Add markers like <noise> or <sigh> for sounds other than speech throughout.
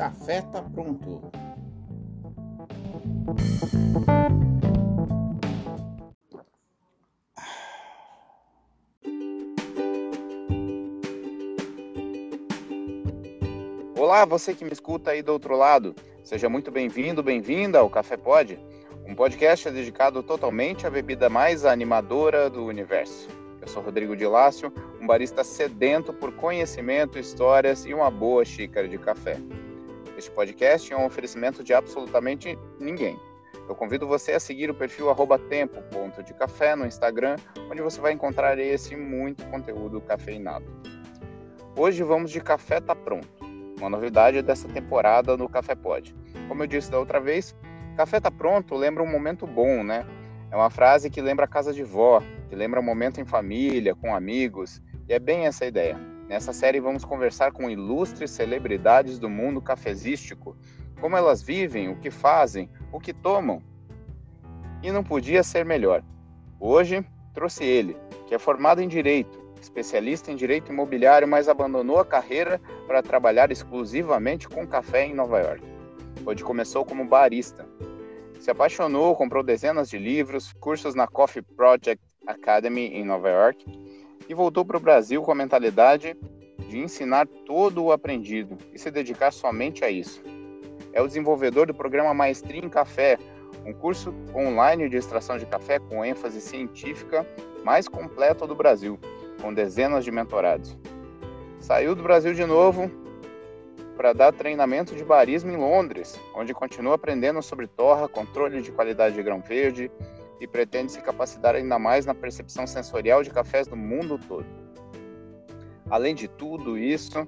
café tá pronto. Olá, você que me escuta aí do outro lado. Seja muito bem-vindo, bem-vinda ao Café Pod, um podcast dedicado totalmente à bebida mais animadora do universo. Eu sou Rodrigo de Lácio, um barista sedento por conhecimento, histórias e uma boa xícara de café. Este podcast é um oferecimento de absolutamente ninguém. Eu convido você a seguir o perfil tempo.decafé no Instagram, onde você vai encontrar esse muito conteúdo cafeinado. Hoje vamos de Café Tá Pronto, uma novidade dessa temporada no Café Pod. Como eu disse da outra vez, Café Tá Pronto lembra um momento bom, né? É uma frase que lembra a casa de vó, que lembra um momento em família, com amigos, e é bem essa ideia. Nessa série vamos conversar com ilustres celebridades do mundo cafezístico, como elas vivem, o que fazem, o que tomam. E não podia ser melhor. Hoje trouxe ele, que é formado em direito, especialista em direito imobiliário, mas abandonou a carreira para trabalhar exclusivamente com café em Nova York, onde começou como barista. Se apaixonou, comprou dezenas de livros, cursos na Coffee Project Academy em Nova York e voltou para o Brasil com a mentalidade de ensinar todo o aprendido e se dedicar somente a isso. É o desenvolvedor do programa Maestria em Café, um curso online de extração de café com ênfase científica mais completo do Brasil, com dezenas de mentorados. Saiu do Brasil de novo para dar treinamento de barismo em Londres, onde continua aprendendo sobre torra, controle de qualidade de grão verde, e pretende se capacitar ainda mais na percepção sensorial de cafés do mundo todo. Além de tudo isso,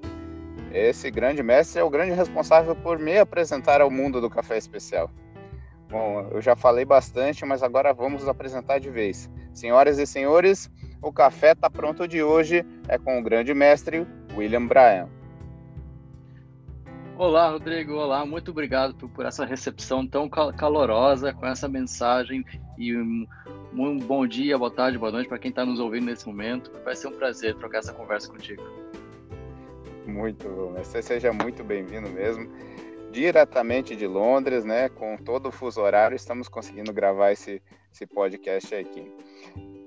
esse grande mestre é o grande responsável por me apresentar ao mundo do café especial. Bom, eu já falei bastante, mas agora vamos apresentar de vez. Senhoras e senhores, o café está pronto de hoje é com o grande mestre William Bryan. Olá, Rodrigo. Olá, muito obrigado por, por essa recepção tão calorosa, com essa mensagem e um, um bom dia, boa tarde, boa noite para quem está nos ouvindo nesse momento. Vai ser um prazer trocar essa conversa contigo. Muito. Você seja muito bem-vindo mesmo. Diretamente de Londres, né? Com todo o fuso horário, estamos conseguindo gravar esse, esse podcast aqui.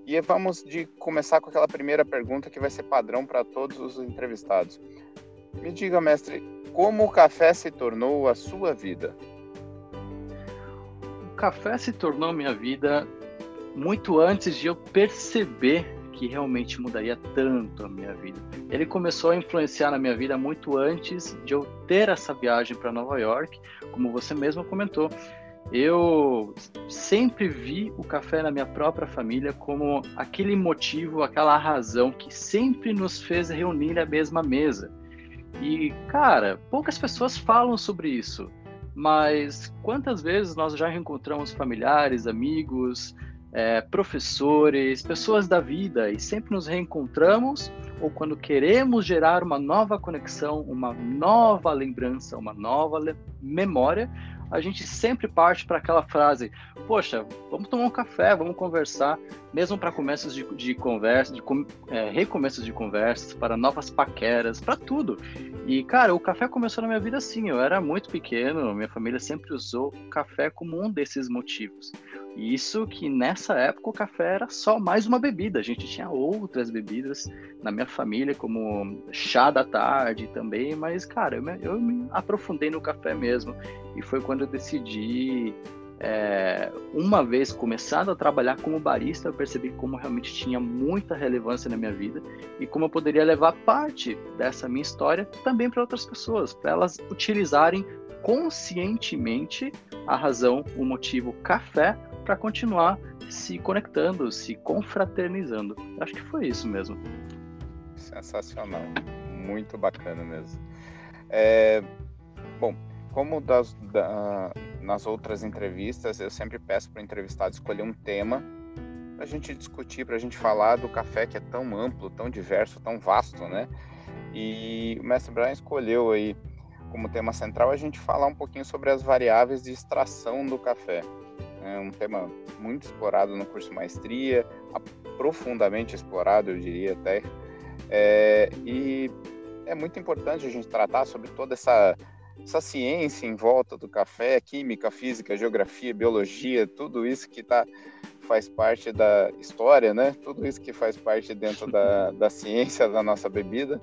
E vamos de começar com aquela primeira pergunta que vai ser padrão para todos os entrevistados. Me diga, mestre, como o café se tornou a sua vida? O café se tornou minha vida muito antes de eu perceber que realmente mudaria tanto a minha vida. Ele começou a influenciar na minha vida muito antes de eu ter essa viagem para Nova York, como você mesmo comentou. Eu sempre vi o café na minha própria família como aquele motivo, aquela razão que sempre nos fez reunir à mesma mesa. E, cara, poucas pessoas falam sobre isso, mas quantas vezes nós já reencontramos familiares, amigos, é, professores, pessoas da vida e sempre nos reencontramos ou quando queremos gerar uma nova conexão, uma nova lembrança, uma nova memória, a gente sempre parte para aquela frase: Poxa, vamos tomar um café, vamos conversar, mesmo para começos de, de conversa, de é, recomeços de conversas, para novas paqueras, para tudo. E, cara, o café começou na minha vida assim. Eu era muito pequeno, minha família sempre usou o café como um desses motivos. Isso que nessa época o café era só mais uma bebida. A gente tinha outras bebidas na minha família, como chá da tarde também, mas, cara, eu me, eu me aprofundei no café mesmo. E foi quando eu decidi, é, uma vez começado a trabalhar como barista, eu percebi como realmente tinha muita relevância na minha vida e como eu poderia levar parte dessa minha história também para outras pessoas, para elas utilizarem conscientemente a razão, o motivo café para continuar se conectando, se confraternizando. Acho que foi isso mesmo. Sensacional, muito bacana mesmo. É, bom, como das, da, nas outras entrevistas, eu sempre peço para o entrevistado escolher um tema para a gente discutir, para a gente falar do café que é tão amplo, tão diverso, tão vasto, né? E o mestre Brian escolheu aí como tema central a gente falar um pouquinho sobre as variáveis de extração do café. É um tema muito explorado no curso Maestria, profundamente explorado, eu diria até. É, e é muito importante a gente tratar sobre toda essa essa ciência em volta do café, química, física, geografia, biologia, tudo isso que tá, faz parte da história, né? Tudo isso que faz parte dentro da, <laughs> da ciência da nossa bebida.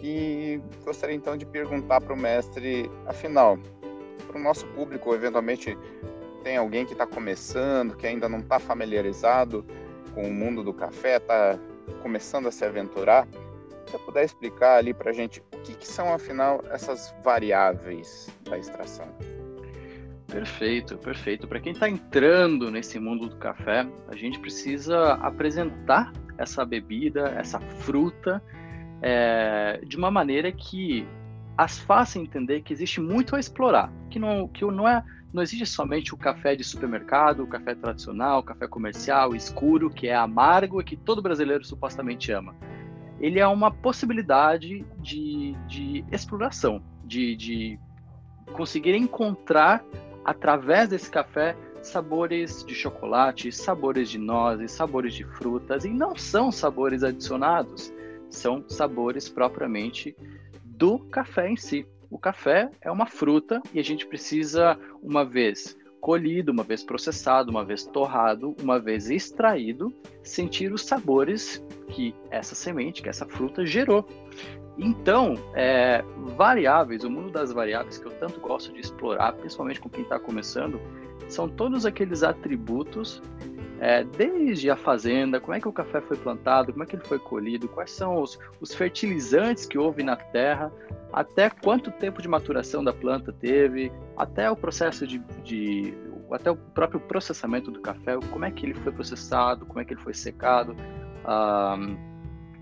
E gostaria então de perguntar para o mestre, afinal, para o nosso público, eventualmente tem alguém que está começando, que ainda não está familiarizado com o mundo do café, está começando a se aventurar, se você puder explicar ali para a gente que, que são, afinal, essas variáveis da extração. Perfeito, perfeito. Para quem está entrando nesse mundo do café, a gente precisa apresentar essa bebida, essa fruta, é, de uma maneira que as faça entender que existe muito a explorar, que não, que não é não existe somente o café de supermercado, o café tradicional, o café comercial, escuro, que é amargo e que todo brasileiro supostamente ama. Ele é uma possibilidade de, de exploração, de, de conseguir encontrar através desse café sabores de chocolate, sabores de nozes, sabores de frutas, e não são sabores adicionados, são sabores propriamente do café em si. O café é uma fruta e a gente precisa, uma vez colhido, uma vez processado, uma vez torrado, uma vez extraído, sentir os sabores que essa semente, que essa fruta gerou. Então, é, variáveis, o mundo das variáveis que eu tanto gosto de explorar, principalmente com quem está começando, são todos aqueles atributos, é, desde a fazenda, como é que o café foi plantado, como é que ele foi colhido, quais são os, os fertilizantes que houve na terra, até quanto tempo de maturação da planta teve, até o processo de, de até o próprio processamento do café, como é que ele foi processado, como é que ele foi secado. Um,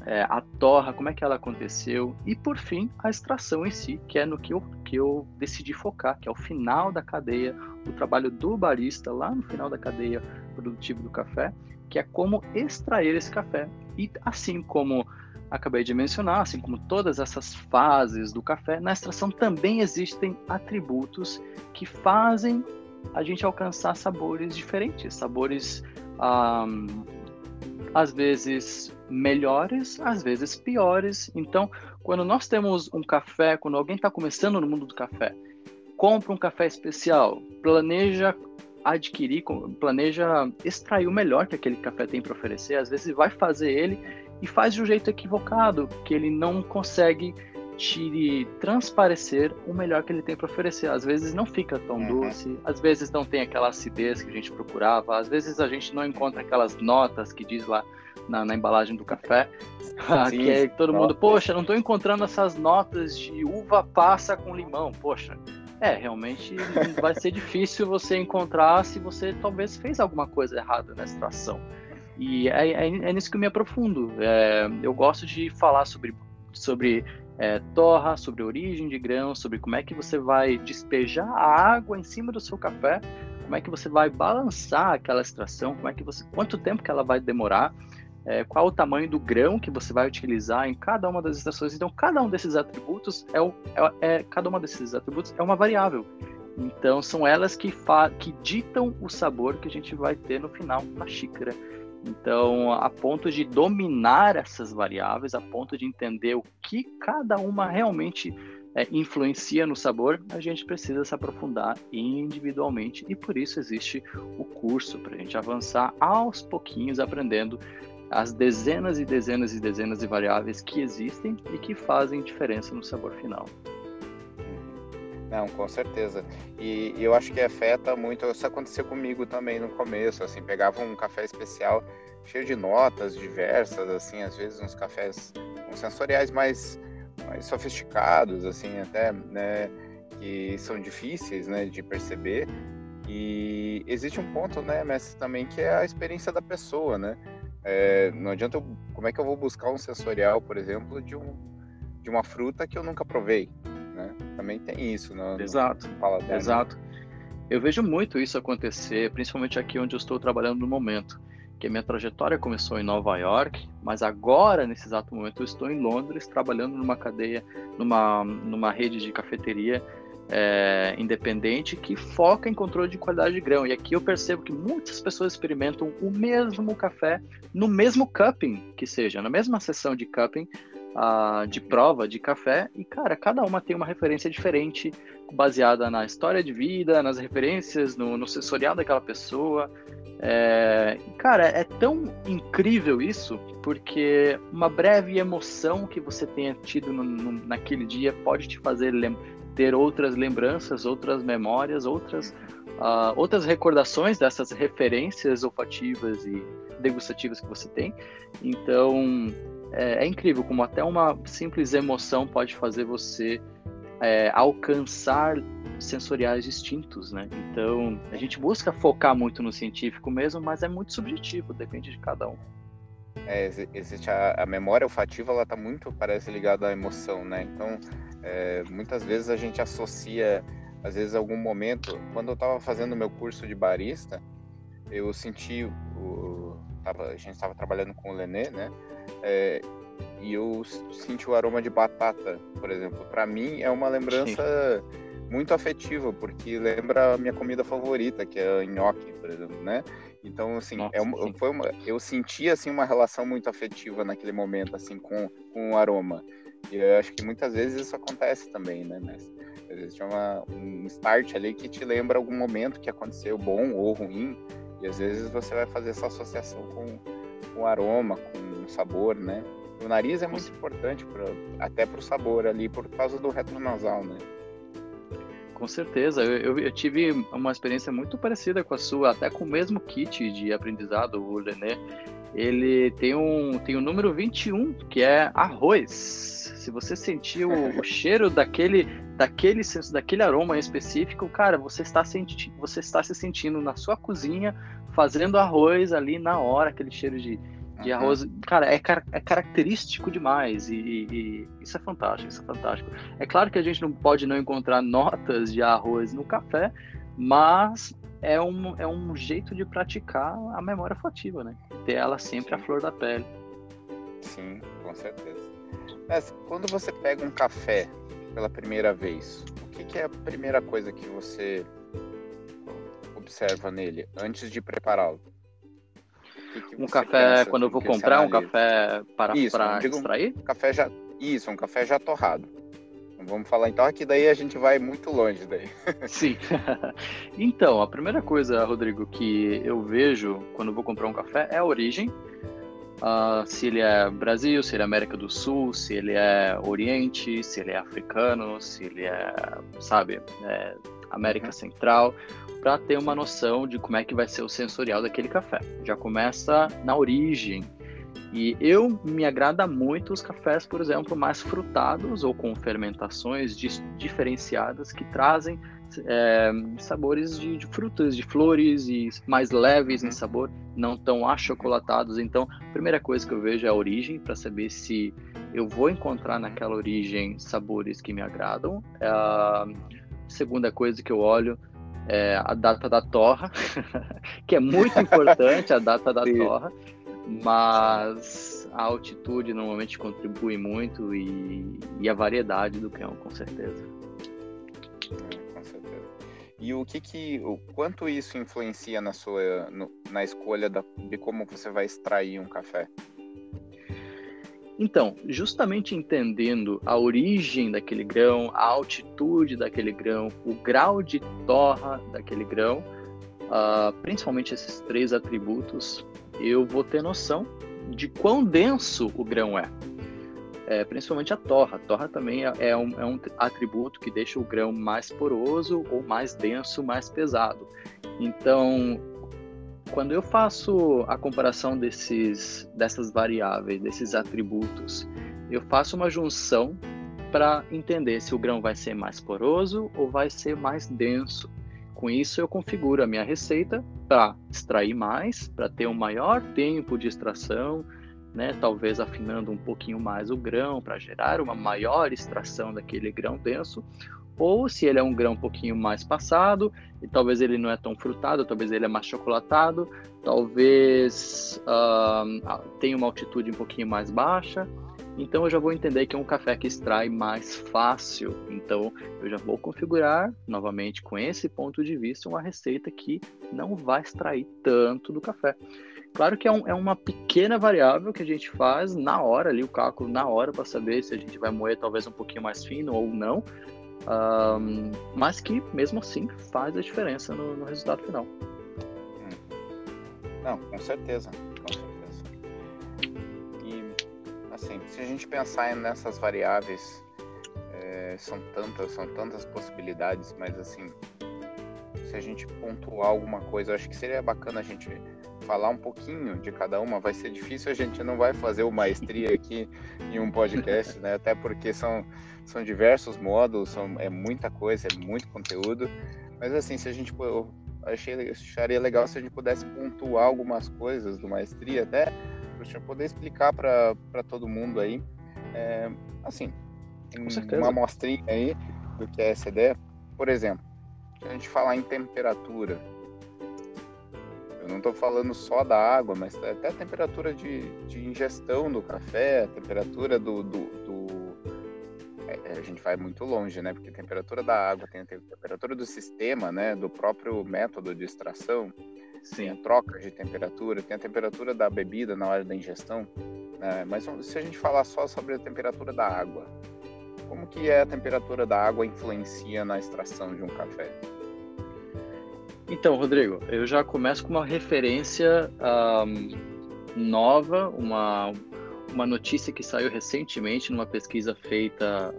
é, a torra, como é que ela aconteceu, e por fim a extração em si, que é no que eu, que eu decidi focar, que é o final da cadeia, o trabalho do barista lá no final da cadeia produtiva do café, que é como extrair esse café. E assim como acabei de mencionar, assim como todas essas fases do café, na extração também existem atributos que fazem a gente alcançar sabores diferentes, sabores um, às vezes melhores, às vezes piores. Então, quando nós temos um café, quando alguém está começando no mundo do café, compra um café especial, planeja adquirir, planeja extrair o melhor que aquele café tem para oferecer, às vezes vai fazer ele e faz de um jeito equivocado, que ele não consegue te transparecer o melhor que ele tem para oferecer. Às vezes não fica tão uhum. doce, às vezes não tem aquela acidez que a gente procurava, às vezes a gente não encontra aquelas notas que diz lá na, na embalagem do café, <laughs> Sim, que é todo mundo, poxa, não estou encontrando essas notas de uva passa com limão, poxa. É, realmente vai ser difícil você encontrar se você talvez fez alguma coisa errada na extração. E é, é, é nisso que eu me aprofundo. É, eu gosto de falar sobre, sobre é, torra, sobre origem de grãos, sobre como é que você vai despejar a água em cima do seu café, como é que você vai balançar aquela extração, como é que você, quanto tempo que ela vai demorar, é, qual o tamanho do grão que você vai utilizar em cada uma das extrações. Então, cada um desses atributos é, o, é, é cada uma desses atributos é uma variável. Então, são elas que, que ditam o sabor que a gente vai ter no final na xícara. Então, a ponto de dominar essas variáveis, a ponto de entender o que cada uma realmente é, influencia no sabor, a gente precisa se aprofundar individualmente e por isso existe o curso para a gente avançar aos pouquinhos, aprendendo as dezenas e dezenas e dezenas de variáveis que existem e que fazem diferença no sabor final. Não, com certeza. E, eu acho que afeta muito. Isso aconteceu comigo também no começo. Assim, pegava um café especial cheio de notas diversas, assim, às vezes uns cafés com sensoriais mais, mais sofisticados, assim, até, né, que são difíceis, né, de perceber. E existe um ponto, né, mestre, também que é a experiência da pessoa, né? É, não adianta eu, como é que eu vou buscar um sensorial, por exemplo, de um de uma fruta que eu nunca provei, né? Também tem isso, no, Exato. No exato. Eu vejo muito isso acontecer, principalmente aqui onde eu estou trabalhando no momento, que a minha trajetória começou em Nova York, mas agora, nesse exato momento, eu estou em Londres, trabalhando numa cadeia, numa, numa rede de cafeteria é, independente que foca em controle de qualidade de grão. E aqui eu percebo que muitas pessoas experimentam o mesmo café no mesmo cupping, que seja, na mesma sessão de cupping, uh, de prova de café e, cara, cada uma tem uma referência diferente, baseada na história de vida, nas referências, no, no sensorial daquela pessoa. É, cara, é tão incrível isso, porque uma breve emoção que você tenha tido no, no, naquele dia pode te fazer ter outras lembranças, outras memórias, outras, uh, outras recordações dessas referências olfativas e degustativas que você tem. Então, é, é incrível como até uma simples emoção pode fazer você é, alcançar sensoriais distintos, né? Então, a gente busca focar muito no científico mesmo, mas é muito subjetivo, depende de cada um. É, existe a, a, memória olfativa, ela tá muito, parece, ligada à emoção, né? Então, é, muitas vezes a gente associa, às vezes, algum momento, quando eu estava fazendo meu curso de barista, eu senti, o, tava, a gente estava trabalhando com o Lenê, né? É, e eu senti o aroma de batata, por exemplo. Para mim é uma lembrança muito afetiva, porque lembra a minha comida favorita, que é nhoque, por exemplo, né? Então, assim, Nossa, é uma, foi uma, eu senti assim uma relação muito afetiva naquele momento, assim, com, com o aroma. E eu acho que muitas vezes isso acontece também, né? Mas existe uma, um start ali que te lembra algum momento que aconteceu bom ou ruim, e às vezes você vai fazer essa associação com, o aroma, com o sabor, né? O nariz é muito importante pra, até para o sabor ali, por causa do retronasal, né? Com certeza, eu, eu, eu, tive uma experiência muito parecida com a sua, até com o mesmo kit de aprendizado, o Lenê. Ele tem um, tem o número 21, que é arroz. Se você sentir o, o <laughs> cheiro daquele, daquele senso, daquele aroma específico, cara, você está, senti você está se sentindo na sua cozinha fazendo arroz ali na hora, aquele cheiro de, de arroz, cara, é, car é característico demais e, e, isso é fantástico, isso é fantástico. É claro que a gente não pode não encontrar notas de arroz no café, mas é um, é um jeito de praticar a memória olfativa, né? Ter ela sempre à flor da pele. Sim, com certeza. Mas quando você pega um café pela primeira vez, o que, que é a primeira coisa que você observa nele antes de prepará-lo? um café, quando eu vou comprar, um café para, isso, para extrair? Um café já, isso, um café já torrado. Vamos falar então que daí a gente vai muito longe daí. <laughs> Sim. <laughs> então, a primeira coisa, Rodrigo, que eu vejo quando vou comprar um café é a origem. Uh, se ele é Brasil, se ele é América do Sul, se ele é Oriente, se ele é africano, se ele é, sabe, é América uhum. Central para ter uma noção de como é que vai ser o sensorial daquele café. Já começa na origem. E eu me agrada muito os cafés, por exemplo, mais frutados ou com fermentações diferenciadas que trazem é, sabores de, de, frutas, de flores e mais leves em sabor, não tão achocolatados. Então, a primeira coisa que eu vejo é a origem para saber se eu vou encontrar naquela origem sabores que me agradam. É, a segunda coisa que eu olho é, a data da torra, <laughs> que é muito <laughs> importante a data da Sim. torra, mas a altitude normalmente contribui muito e, e a variedade do grão, com certeza. É, com certeza. E o que que, o quanto isso influencia na sua, no, na escolha da, de como você vai extrair um café? Então, justamente entendendo a origem daquele grão, a altitude daquele grão, o grau de torra daquele grão, uh, principalmente esses três atributos, eu vou ter noção de quão denso o grão é. é principalmente a torra. A torra também é, é, um, é um atributo que deixa o grão mais poroso ou mais denso, mais pesado. Então, quando eu faço a comparação desses, dessas variáveis, desses atributos, eu faço uma junção para entender se o grão vai ser mais poroso ou vai ser mais denso. Com isso, eu configuro a minha receita para extrair mais, para ter um maior tempo de extração, né? talvez afinando um pouquinho mais o grão para gerar uma maior extração daquele grão denso, ou se ele é um grão um pouquinho mais passado, e talvez ele não é tão frutado, talvez ele é mais chocolatado, talvez uh, tenha uma altitude um pouquinho mais baixa. Então eu já vou entender que é um café que extrai mais fácil. Então eu já vou configurar novamente com esse ponto de vista uma receita que não vai extrair tanto do café. Claro que é, um, é uma pequena variável que a gente faz na hora ali, o cálculo na hora, para saber se a gente vai moer talvez um pouquinho mais fino ou não. Um, mas que mesmo assim faz a diferença no, no resultado final. Não, com certeza. Assim, se a gente pensar nessas variáveis, é, são tantas, são tantas possibilidades, mas assim, se a gente pontuar alguma coisa, acho que seria bacana a gente falar um pouquinho de cada uma. Vai ser difícil, a gente não vai fazer o maestria aqui em um podcast, né? Até porque são, são diversos módulos, são, é muita coisa, é muito conteúdo. Mas assim, se a gente eu achei, acharia legal se a gente pudesse pontuar algumas coisas do maestria, até para poder explicar para todo mundo aí. É, assim, uma amostrinha aí do que é essa ideia. Por exemplo, se a gente falar em temperatura, eu não estou falando só da água, mas até a temperatura de, de ingestão do café, a temperatura do. do, do é, é, a gente vai muito longe, né? Porque a temperatura da água tem a temperatura do sistema, né? Do próprio método de extração. Sim. Tem a troca de temperatura, tem a temperatura da bebida na hora da ingestão. Né? Mas se a gente falar só sobre a temperatura da água, como que é a temperatura da água influencia na extração de um café? Então, Rodrigo, eu já começo com uma referência um, nova, uma, uma notícia que saiu recentemente numa pesquisa feita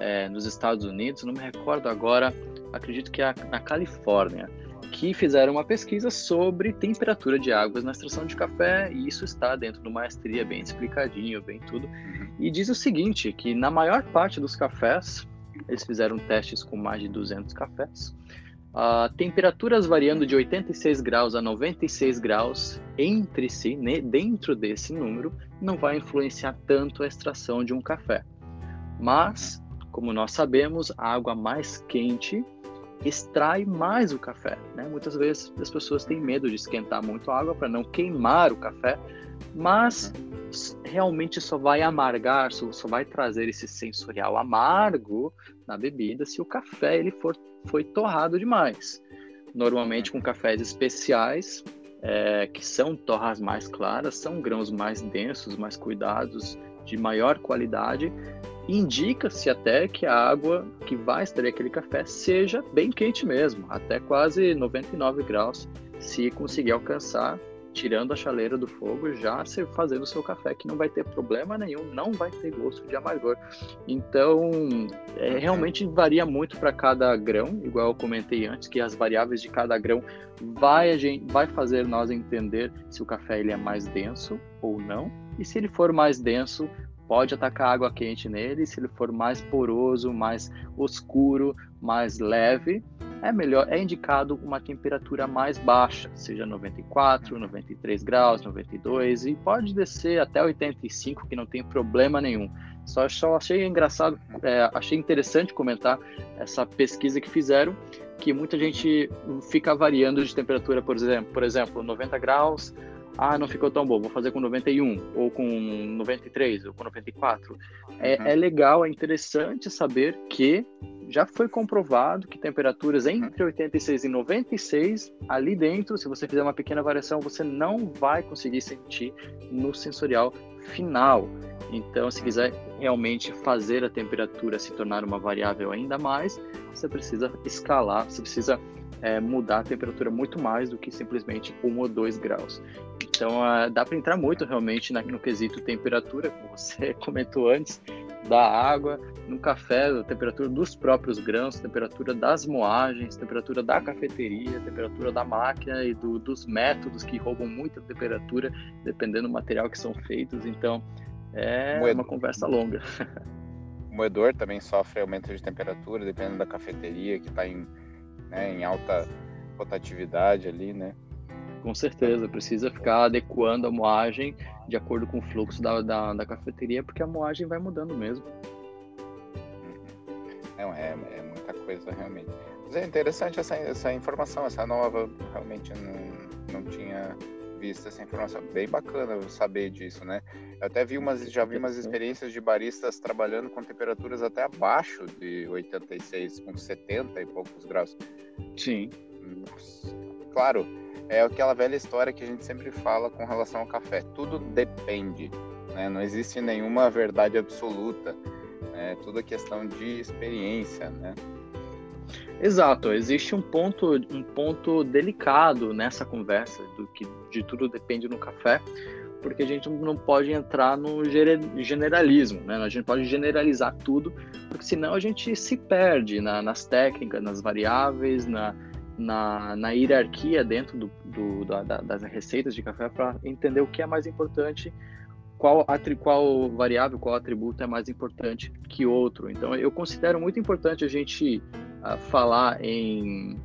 é, nos Estados Unidos, não me recordo agora, acredito que é na Califórnia que fizeram uma pesquisa sobre temperatura de águas na extração de café, e isso está dentro do Maestria, bem explicadinho, bem tudo. Uhum. E diz o seguinte, que na maior parte dos cafés, eles fizeram testes com mais de 200 cafés, uh, temperaturas variando de 86 graus a 96 graus entre si, né, dentro desse número, não vai influenciar tanto a extração de um café. Mas, como nós sabemos, a água mais quente extrai mais o café. Né? Muitas vezes as pessoas têm medo de esquentar muito a água para não queimar o café, mas realmente só vai amargar, só, só vai trazer esse sensorial amargo na bebida se o café ele for foi torrado demais. Normalmente com cafés especiais, é, que são torras mais claras, são grãos mais densos, mais cuidados, de maior qualidade, indica-se até que a água que vai extrair aquele café seja bem quente mesmo, até quase 99 graus, se conseguir alcançar, tirando a chaleira do fogo, já fazendo o seu café, que não vai ter problema nenhum, não vai ter gosto de amargor. Então, é, realmente varia muito para cada grão, igual eu comentei antes, que as variáveis de cada grão vai, gente, vai fazer nós entender se o café ele é mais denso ou não, e se ele for mais denso, pode atacar água quente nele. Se ele for mais poroso, mais escuro, mais leve, é melhor, é indicado uma temperatura mais baixa, seja 94, 93 graus, 92 e pode descer até 85, que não tem problema nenhum. Só, só achei engraçado, é, achei interessante comentar essa pesquisa que fizeram, que muita gente fica variando de temperatura, por exemplo, por exemplo, 90 graus ah, não ficou tão bom, vou fazer com 91, ou com 93, ou com 94. É, uhum. é legal, é interessante saber que já foi comprovado que temperaturas entre 86 e 96, ali dentro, se você fizer uma pequena variação, você não vai conseguir sentir no sensorial final. Então, se quiser realmente fazer a temperatura se tornar uma variável ainda mais, você precisa escalar, você precisa é, mudar a temperatura muito mais do que simplesmente 1 ou 2 graus. Então, uh, dá para entrar muito realmente na, no quesito temperatura, como você <laughs> comentou antes, da água, no café, a temperatura dos próprios grãos, temperatura das moagens, temperatura da cafeteria, temperatura da máquina e do, dos métodos que roubam muita temperatura, dependendo do material que são feitos. Então, é Moedor. uma conversa longa. <laughs> O moedor também sofre aumento de temperatura, dependendo da cafeteria, que está em, né, em alta rotatividade ali, né? Com certeza, precisa ficar adequando a moagem de acordo com o fluxo da, da, da cafeteria, porque a moagem vai mudando mesmo. Não, é, é muita coisa realmente. Mas é interessante essa, essa informação, essa nova, realmente não, não tinha visto essa informação. Bem bacana saber disso, né? Eu até vi umas, já vi umas experiências de baristas trabalhando com temperaturas até abaixo de 86, com 70 e poucos graus. Sim. Claro, é aquela velha história que a gente sempre fala com relação ao café. Tudo depende, né? Não existe nenhuma verdade absoluta. É tudo questão de experiência, né? Exato, existe um ponto, um ponto delicado nessa conversa do que de tudo depende no café, porque a gente não pode entrar no generalismo, né? A gente pode generalizar tudo, porque senão a gente se perde na, nas técnicas, nas variáveis, na, na, na hierarquia dentro do, do da, das receitas de café para entender o que é mais importante, qual, qual variável, qual atributo é mais importante que outro. Então, eu considero muito importante a gente uh, falar em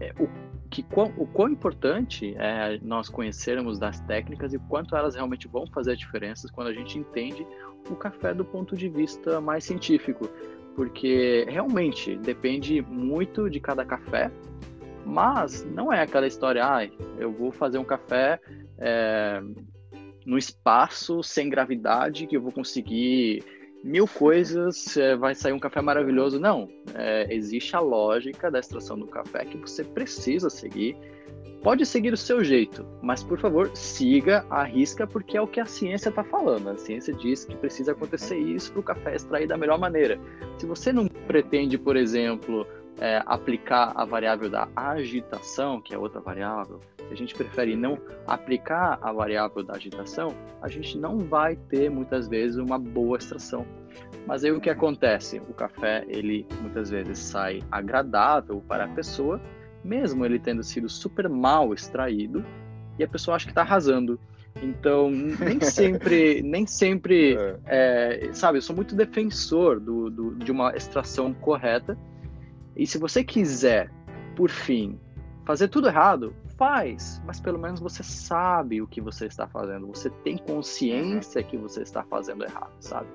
é, o que quão, o quão importante é nós conhecermos das técnicas e quanto elas realmente vão fazer diferenças quando a gente entende o café do ponto de vista mais científico, porque realmente depende muito de cada café, mas não é aquela história, ah, eu vou fazer um café é, no espaço sem gravidade que eu vou conseguir mil coisas, é, vai sair um café maravilhoso. Não, é, existe a lógica da extração do café que você precisa seguir. Pode seguir o seu jeito, mas por favor, siga a risca, porque é o que a ciência está falando. A ciência diz que precisa acontecer isso para o café extrair da melhor maneira. Se você não pretende, por exemplo, é, aplicar a variável da agitação, que é outra variável, se a gente prefere não aplicar a variável da agitação, a gente não vai ter muitas vezes uma boa extração. Mas aí o que acontece? O café, ele muitas vezes sai agradável para a pessoa, mesmo ele tendo sido super mal extraído, e a pessoa acha que está arrasando. Então, nem <laughs> sempre, nem sempre, é. É, sabe, eu sou muito defensor do, do, de uma extração correta, e se você quiser, por fim, fazer tudo errado, faz, mas pelo menos você sabe o que você está fazendo, você tem consciência que você está fazendo errado, sabe?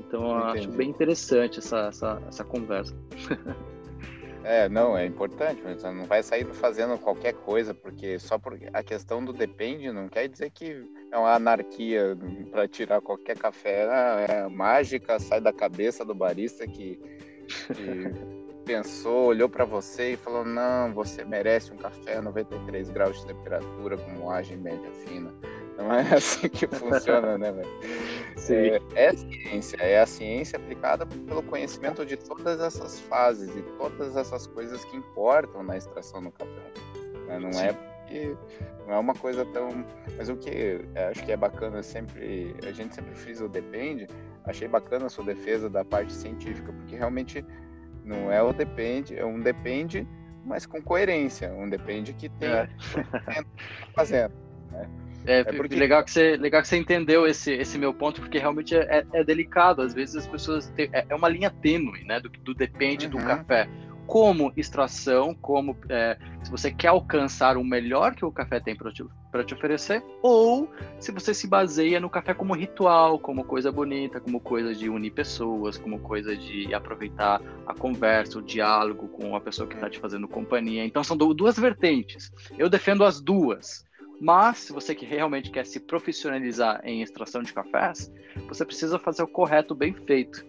Então eu Entendi. acho bem interessante essa, essa, essa conversa. É, não, é importante, mas não vai sair fazendo qualquer coisa, porque só porque a questão do depende não quer dizer que é uma anarquia para tirar qualquer café, é mágica, sai da cabeça do barista que, que <laughs> pensou, olhou para você e falou: não, você merece um café a 93 graus de temperatura com moagem média fina. Não é <laughs> assim que funciona, né, velho? É, é ciência, é a ciência aplicada pelo conhecimento de todas essas fases e todas essas coisas que importam na extração do café. Né? Não Sim. é porque não é uma coisa tão. Mas o que acho que é bacana sempre, a gente sempre frisa o depende. Achei bacana a sua defesa da parte científica, porque realmente não é o depende, é um depende, mas com coerência. Um depende que tem é. <laughs> fazendo. Né? É, é porque... legal, que você, legal que você entendeu esse, esse meu ponto, porque realmente é, é delicado. Às vezes as pessoas. Têm, é, é uma linha tênue, né? Do, do depende uhum. do café como extração, como é, se você quer alcançar o melhor que o café tem para te, oferecer, ou se você se baseia no café como ritual, como coisa bonita, como coisa de unir pessoas, como coisa de aproveitar a conversa, o diálogo com a pessoa que está te fazendo companhia. Então são duas vertentes. Eu defendo as duas. Mas, se você que realmente quer se profissionalizar em extração de cafés, você precisa fazer o correto bem feito.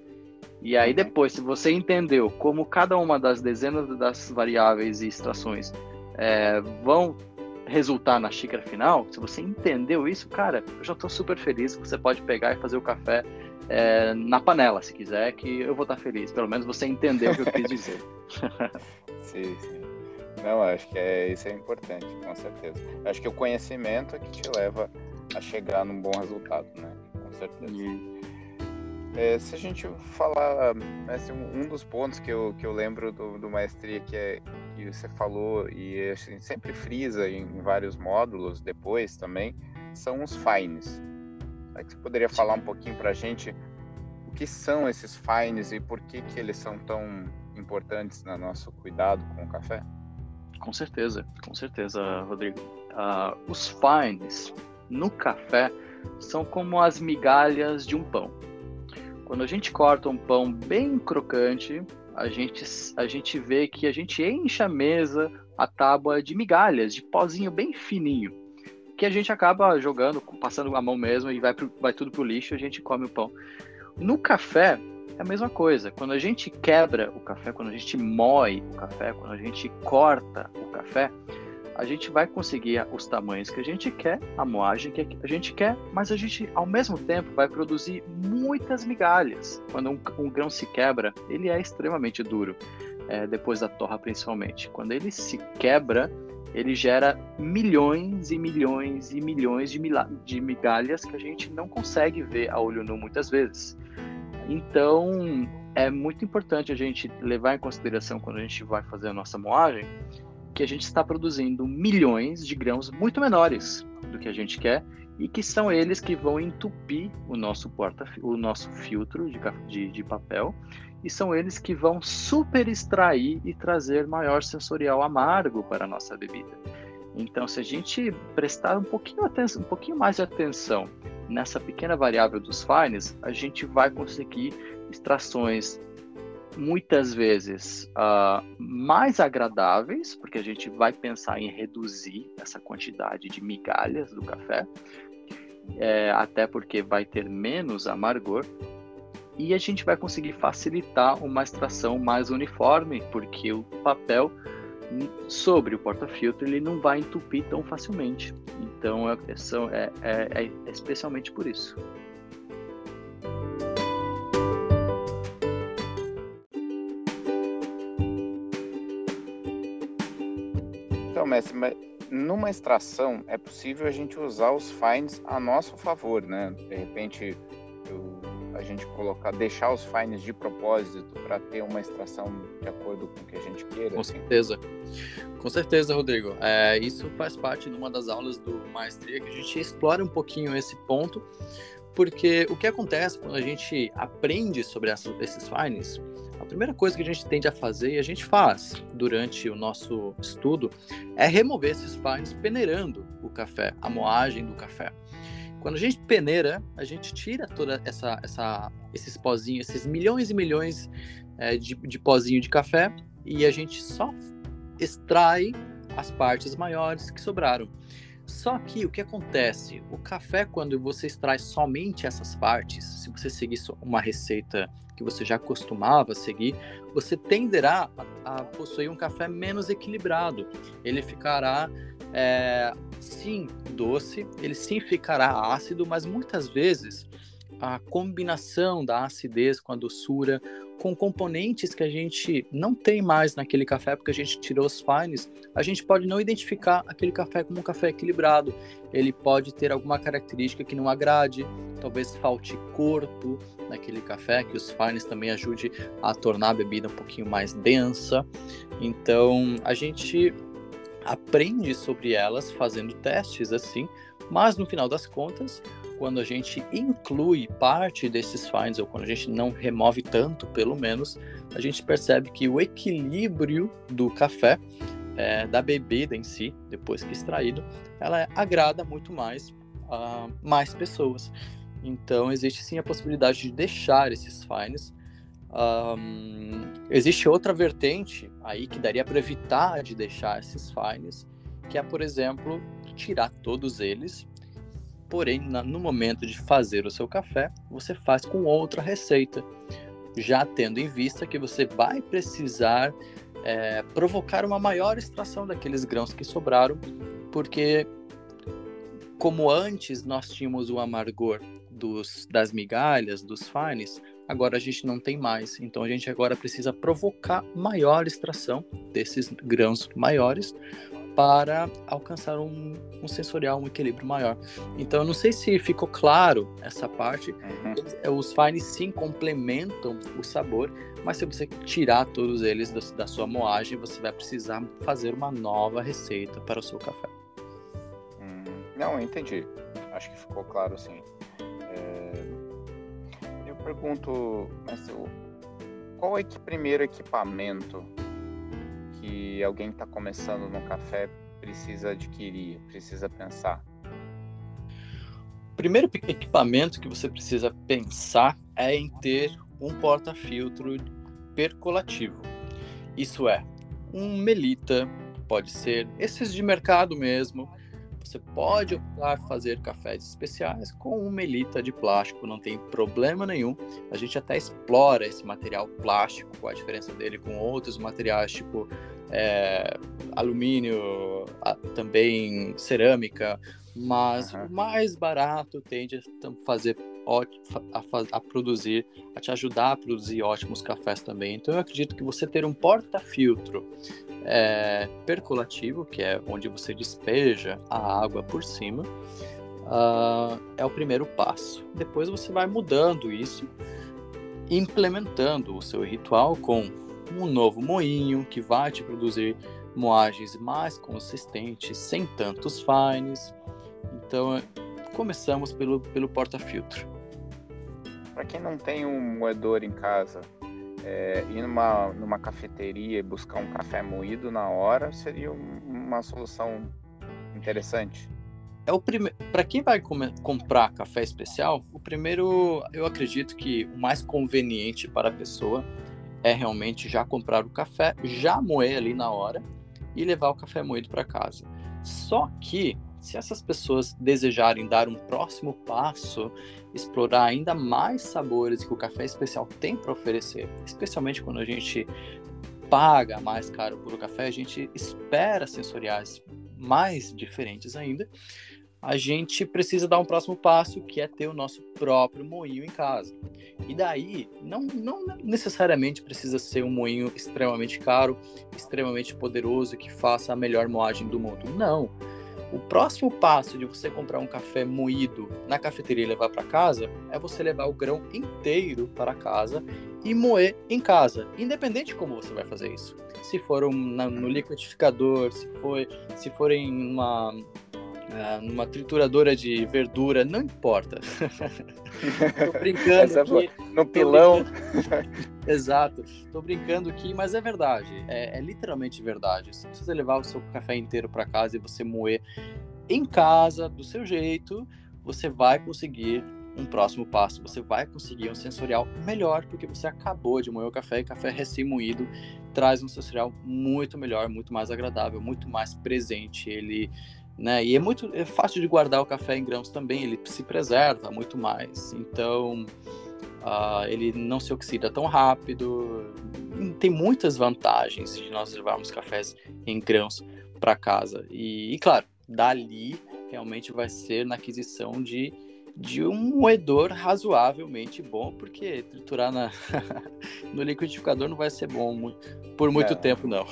E aí depois, se você entendeu como cada uma das dezenas das variáveis e extrações é, vão resultar na xícara final, se você entendeu isso, cara, eu já estou super feliz. Você pode pegar e fazer o café é, na panela, se quiser, que eu vou estar feliz. Pelo menos você entendeu o que eu quis dizer. <laughs> sim, sim. Não, acho que é, isso é importante, com certeza. Acho que o conhecimento é que te leva a chegar num bom resultado, né? Com certeza. E... É, se a gente falar, né, assim, um dos pontos que eu, que eu lembro do, do maestria que, é, que você falou e assim, sempre frisa em, em, vários módulos depois também, são os fines. Será que você poderia falar um pouquinho para a gente o que são esses fines e por que, que eles são tão importantes no nosso cuidado com o café? Com certeza, com certeza, Rodrigo. Uh, os fines no café são como as migalhas de um pão quando a gente corta um pão bem crocante, a gente, a gente vê que a gente enche a mesa, a tábua de migalhas, de pozinho bem fininho, que a gente acaba jogando, passando a mão mesmo e vai, pro, vai tudo pro lixo, a gente come o pão. No café, é a mesma coisa. Quando a gente quebra o café, quando a gente moe o café, quando a gente corta o café, a gente vai conseguir os tamanhos que a gente quer, a moagem que a gente quer, mas a gente, ao mesmo tempo, vai produzir muitas migalhas. Quando um, um grão se quebra, ele é extremamente duro, é, depois da torra principalmente. Quando ele se quebra, ele gera milhões e milhões e milhões de, de migalhas que a gente não consegue ver a olho nu muitas vezes. Então, é muito importante a gente levar em consideração quando a gente vai fazer a nossa moagem que a gente está produzindo milhões de grãos muito menores do que a gente quer e que são eles que vão entupir o nosso porta o nosso filtro de, de, de papel e são eles que vão super extrair e trazer maior sensorial amargo para a nossa bebida. Então, se a gente prestar um pouquinho, atenção, um pouquinho mais de atenção nessa pequena variável dos fines, a gente vai conseguir extrações muitas vezes uh, mais agradáveis, porque a gente vai pensar em reduzir essa quantidade de migalhas do café, é, até porque vai ter menos amargor, e a gente vai conseguir facilitar uma extração mais uniforme, porque o papel sobre o porta-filtro ele não vai entupir tão facilmente. Então é, é, é, é especialmente por isso. Mestre, mas numa extração é possível a gente usar os fines a nosso favor, né? De repente, eu, a gente colocar, deixar os fines de propósito para ter uma extração de acordo com o que a gente queira. Com assim. certeza. Com certeza, Rodrigo. É, isso faz parte de uma das aulas do Maestria que a gente explora um pouquinho esse ponto, porque o que acontece quando a gente aprende sobre esses fines a primeira coisa que a gente tende a fazer, e a gente faz durante o nosso estudo, é remover esses fines peneirando o café, a moagem do café. Quando a gente peneira, a gente tira toda essa, essa esses pozinhos, esses milhões e milhões é, de, de pozinho de café, e a gente só extrai as partes maiores que sobraram. Só que o que acontece? O café, quando você extrai somente essas partes, se você seguir uma receita que você já costumava seguir, você tenderá a, a possuir um café menos equilibrado. Ele ficará, é, sim, doce, ele sim ficará ácido, mas muitas vezes a combinação da acidez com a doçura, com componentes que a gente não tem mais naquele café porque a gente tirou os fines, a gente pode não identificar aquele café como um café equilibrado. Ele pode ter alguma característica que não agrade, talvez falte corpo naquele café, que os fines também ajude a tornar a bebida um pouquinho mais densa. Então, a gente aprende sobre elas fazendo testes assim, mas no final das contas, quando a gente inclui parte desses fines, ou quando a gente não remove tanto, pelo menos, a gente percebe que o equilíbrio do café, é, da bebida em si, depois que extraído, ela agrada muito mais a mais pessoas. Então, existe sim a possibilidade de deixar esses fines. Um, existe outra vertente aí que daria para evitar de deixar esses fines, que é, por exemplo, tirar todos eles Porém, no momento de fazer o seu café, você faz com outra receita, já tendo em vista que você vai precisar é, provocar uma maior extração daqueles grãos que sobraram, porque como antes nós tínhamos o amargor dos, das migalhas, dos fines, agora a gente não tem mais. Então a gente agora precisa provocar maior extração desses grãos maiores para alcançar um, um, sensorial, um equilíbrio maior. Então, eu não sei se ficou claro essa parte. Uhum. Eh, os fines sim complementam o sabor, mas se você tirar todos eles da, da, sua moagem, você vai precisar fazer uma nova receita para o seu café. Hum, não, entendi. Acho que ficou claro sim. É... Eu pergunto, mas qual é o primeiro equipamento que alguém que está começando no café precisa adquirir, precisa pensar? O primeiro equipamento que você precisa pensar é em ter um porta-filtro percolativo. Isso é, um melita, pode ser esses de mercado mesmo, você pode optar fazer cafés especiais com um melita de plástico, não tem problema nenhum. A gente até explora esse material plástico, a diferença dele com outros materiais, tipo é, alumínio, também cerâmica, mas uhum. o mais barato tende a fazer a, a, produzir, a te ajudar a produzir ótimos cafés também. Então eu acredito que você ter um porta-filtro é, percolativo, que é onde você despeja a água por cima, uh, é o primeiro passo. Depois você vai mudando isso, implementando o seu ritual com um novo moinho que vai te produzir moagens mais consistentes, sem tantos fines. Então, começamos pelo, pelo porta-filtro. Para quem não tem um moedor em casa, é, ir numa, numa cafeteria e buscar um café moído na hora seria uma solução interessante. É o primeiro. Para quem vai comprar café especial, o primeiro, eu acredito que o mais conveniente para a pessoa é realmente já comprar o café, já moer ali na hora e levar o café moído para casa. Só que se essas pessoas desejarem dar um próximo passo, explorar ainda mais sabores que o café especial tem para oferecer, especialmente quando a gente paga mais caro por o café, a gente espera sensoriais mais diferentes ainda. A gente precisa dar um próximo passo, que é ter o nosso próprio moinho em casa. E daí, não, não necessariamente precisa ser um moinho extremamente caro, extremamente poderoso, que faça a melhor moagem do mundo. Não o próximo passo de você comprar um café moído na cafeteria e levar para casa é você levar o grão inteiro para casa e moer em casa, independente de como você vai fazer isso. Se for um, no liquidificador, se for, se for em uma numa trituradora de verdura, não importa. <laughs> tô brincando aqui. No pilão. <laughs> Exato. Tô brincando aqui, mas é verdade. É, é literalmente verdade. Se você levar o seu café inteiro para casa e você moer em casa, do seu jeito, você vai conseguir um próximo passo. Você vai conseguir um sensorial melhor, porque você acabou de moer o café e café recém-moído traz um sensorial muito melhor, muito mais agradável, muito mais presente. Ele né? E é muito é fácil de guardar o café em grãos também, ele se preserva muito mais. Então, uh, ele não se oxida tão rápido. Tem muitas vantagens de nós levarmos cafés em grãos para casa. E, e, claro, dali realmente vai ser na aquisição de, de um moedor razoavelmente bom, porque triturar na, <laughs> no liquidificador não vai ser bom por muito tempo, não.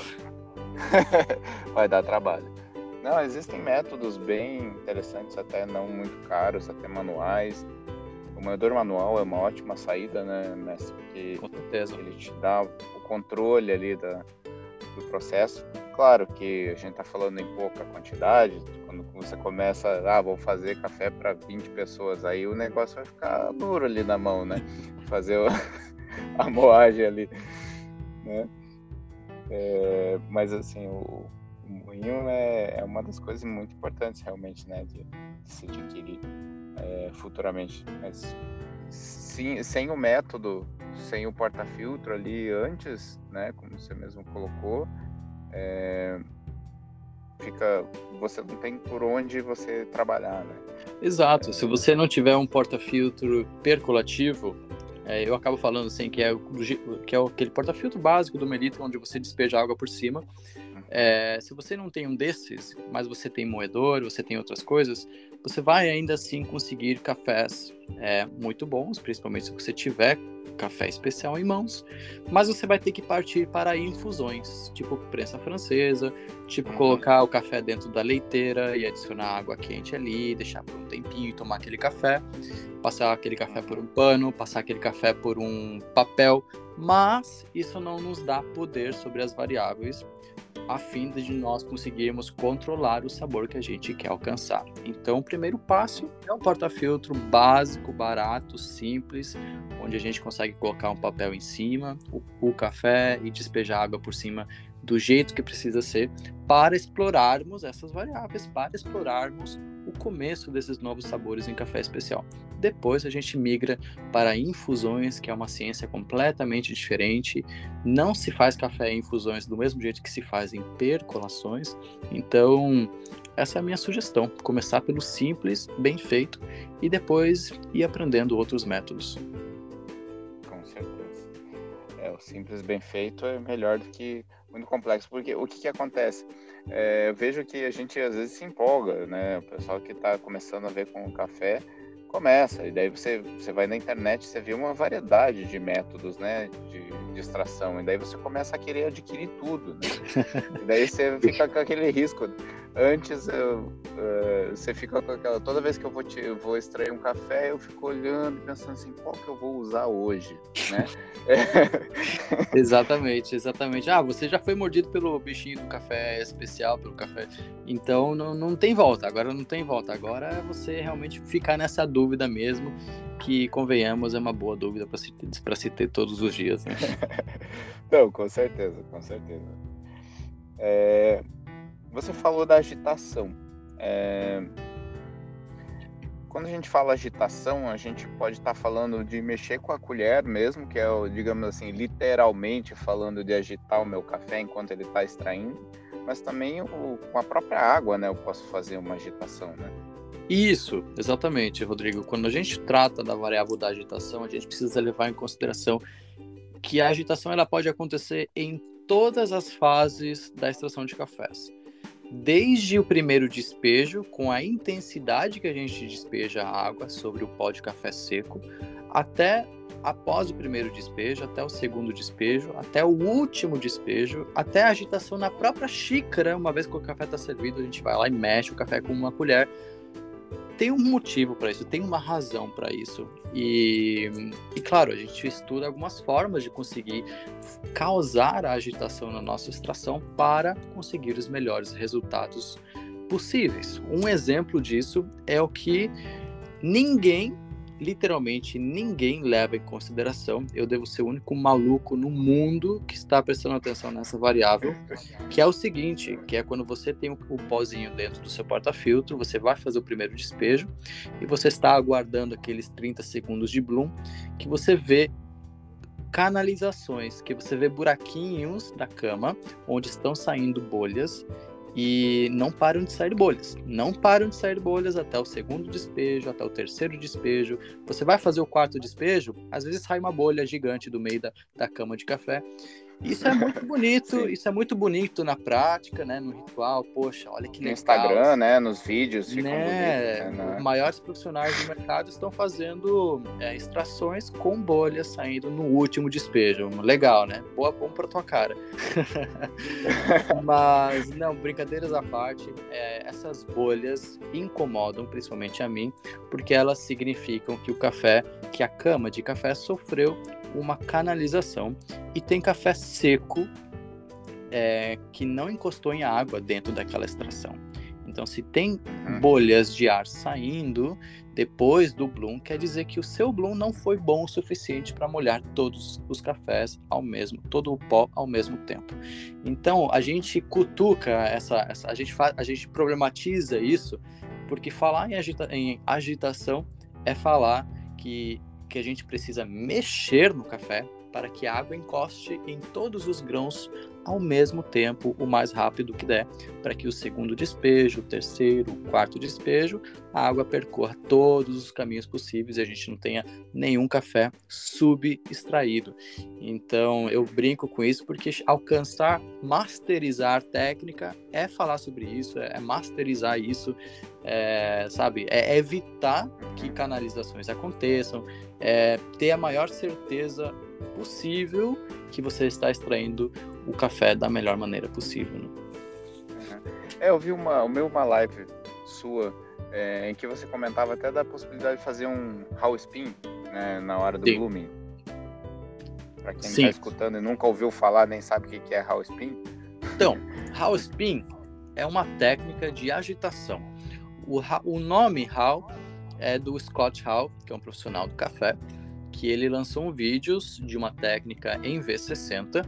<laughs> vai dar trabalho. Não, existem métodos bem interessantes, até não muito caros, até manuais. O moedor manual é uma ótima saída, né, mestre? Porque Com certeza. ele te dá o controle ali da, do processo. Claro que a gente está falando em pouca quantidade, quando você começa, ah, vou fazer café para 20 pessoas, aí o negócio vai ficar duro ali na mão, né? <laughs> Fazer o, <laughs> a moagem ali, né? É, mas assim, o, o moinho é, é uma das coisas muito importantes realmente, né, de, de se adquirir é, futuramente. Mas sim, sem o método, sem o porta-filtro ali antes, né, como você mesmo colocou, é, fica, você não tem por onde você trabalhar, né? Exato. É... Se você não tiver um porta-filtro percolativo, é, eu acabo falando assim que é, que é aquele porta-filtro básico do Melito, onde você despeja água por cima. É, se você não tem um desses, mas você tem moedor, você tem outras coisas, você vai ainda assim conseguir cafés é, muito bons, principalmente se você tiver café especial em mãos, mas você vai ter que partir para infusões, tipo prensa francesa, tipo uhum. colocar o café dentro da leiteira e adicionar água quente ali, deixar por um tempinho e tomar aquele café, passar aquele café por um pano, passar aquele café por um papel, mas isso não nos dá poder sobre as variáveis a fim de nós conseguirmos controlar o sabor que a gente quer alcançar. Então, o primeiro passo é um porta-filtro básico, barato, simples, onde a gente consegue colocar um papel em cima, o, o café e despejar água por cima do jeito que precisa ser para explorarmos essas variáveis, para explorarmos o começo desses novos sabores em café especial. Depois a gente migra para infusões, que é uma ciência completamente diferente. Não se faz café em infusões do mesmo jeito que se faz em percolações. Então, essa é a minha sugestão: começar pelo simples, bem feito, e depois ir aprendendo outros métodos. Com certeza. É, o simples bem feito é melhor do que muito complexo, porque o que, que acontece? É, eu vejo que a gente às vezes se empolga, né? O pessoal que está começando a ver com o café começa, e daí você, você vai na internet você vê uma variedade de métodos, né, de, de extração, e daí você começa a querer adquirir tudo, né? <laughs> e daí você fica com aquele risco. Antes eu, uh, você fica com aquela. Toda vez que eu vou, te, eu vou extrair um café, eu fico olhando, pensando assim, qual que eu vou usar hoje, né? <laughs> <laughs> exatamente, exatamente. Ah, você já foi mordido pelo bichinho do café especial, pelo café. Então não, não tem volta, agora não tem volta. Agora é você realmente ficar nessa dúvida mesmo, que convenhamos é uma boa dúvida para se, pra se ter todos os dias. Né? <laughs> não, com certeza, com certeza. É, você falou da agitação. É... Quando a gente fala agitação, a gente pode estar tá falando de mexer com a colher mesmo, que é, digamos assim, literalmente falando de agitar o meu café enquanto ele está extraindo, mas também o, com a própria água, né? Eu posso fazer uma agitação, né? Isso, exatamente, Rodrigo. Quando a gente trata da variável da agitação, a gente precisa levar em consideração que a agitação ela pode acontecer em todas as fases da extração de cafés desde o primeiro despejo, com a intensidade que a gente despeja a água sobre o pó de café seco, até após o primeiro despejo, até o segundo despejo, até o último despejo, até a agitação na própria xícara. Uma vez que o café está servido, a gente vai lá e mexe o café com uma colher tem um motivo para isso, tem uma razão para isso. E, e, claro, a gente estuda algumas formas de conseguir causar a agitação na nossa extração para conseguir os melhores resultados possíveis. Um exemplo disso é o que ninguém literalmente ninguém leva em consideração. Eu devo ser o único maluco no mundo que está prestando atenção nessa variável, que é o seguinte, que é quando você tem o, pozinho dentro do seu porta-filtro, você vai fazer o primeiro despejo e você está aguardando aqueles 30 segundos de bloom, que você vê canalizações, que você vê buraquinhos da cama onde estão saindo bolhas e não param de sair bolhas. Não param de sair bolhas até o segundo despejo, até o terceiro despejo. Você vai fazer o quarto despejo, às vezes sai uma bolha gigante do meio da, da cama de café. Isso é muito bonito, isso é muito bonito na prática, né? No ritual, poxa, olha que legal. No Instagram, né? Nos vídeos né? bonitos. Né? Os maiores profissionais do mercado estão fazendo é, extrações com bolhas saindo no último despejo. Legal, né? Boa, bom pra tua cara. <laughs> Mas, não, brincadeiras à parte, é, essas bolhas incomodam principalmente a mim, porque elas significam que o café, que a cama de café sofreu uma canalização e tem café seco é, que não encostou em água dentro daquela extração. Então, se tem hum. bolhas de ar saindo depois do bloom, quer dizer que o seu bloom não foi bom o suficiente para molhar todos os cafés ao mesmo, todo o pó ao mesmo tempo. Então, a gente cutuca essa, essa a gente faz, a gente problematiza isso, porque falar em, agita, em agitação é falar que que a gente precisa mexer no café para que a água encoste em todos os grãos ao mesmo tempo, o mais rápido que der, para que o segundo despejo, o terceiro, o quarto despejo, a água percorra todos os caminhos possíveis e a gente não tenha nenhum café subextraído. Então eu brinco com isso porque alcançar, masterizar técnica é falar sobre isso, é masterizar isso, é, sabe? É evitar que canalizações aconteçam, é ter a maior certeza possível que você está extraindo o café da melhor maneira possível. Né? É, eu vi uma, uma live sua é, em que você comentava até da possibilidade de fazer um house spin né, na hora do Sim. blooming. Para quem está escutando e nunca ouviu falar nem sabe o que é house spin. Então, house spin é uma técnica de agitação. O, o nome How é do Scott Howe, que é um profissional do café, que ele lançou um vídeos de uma técnica em V60,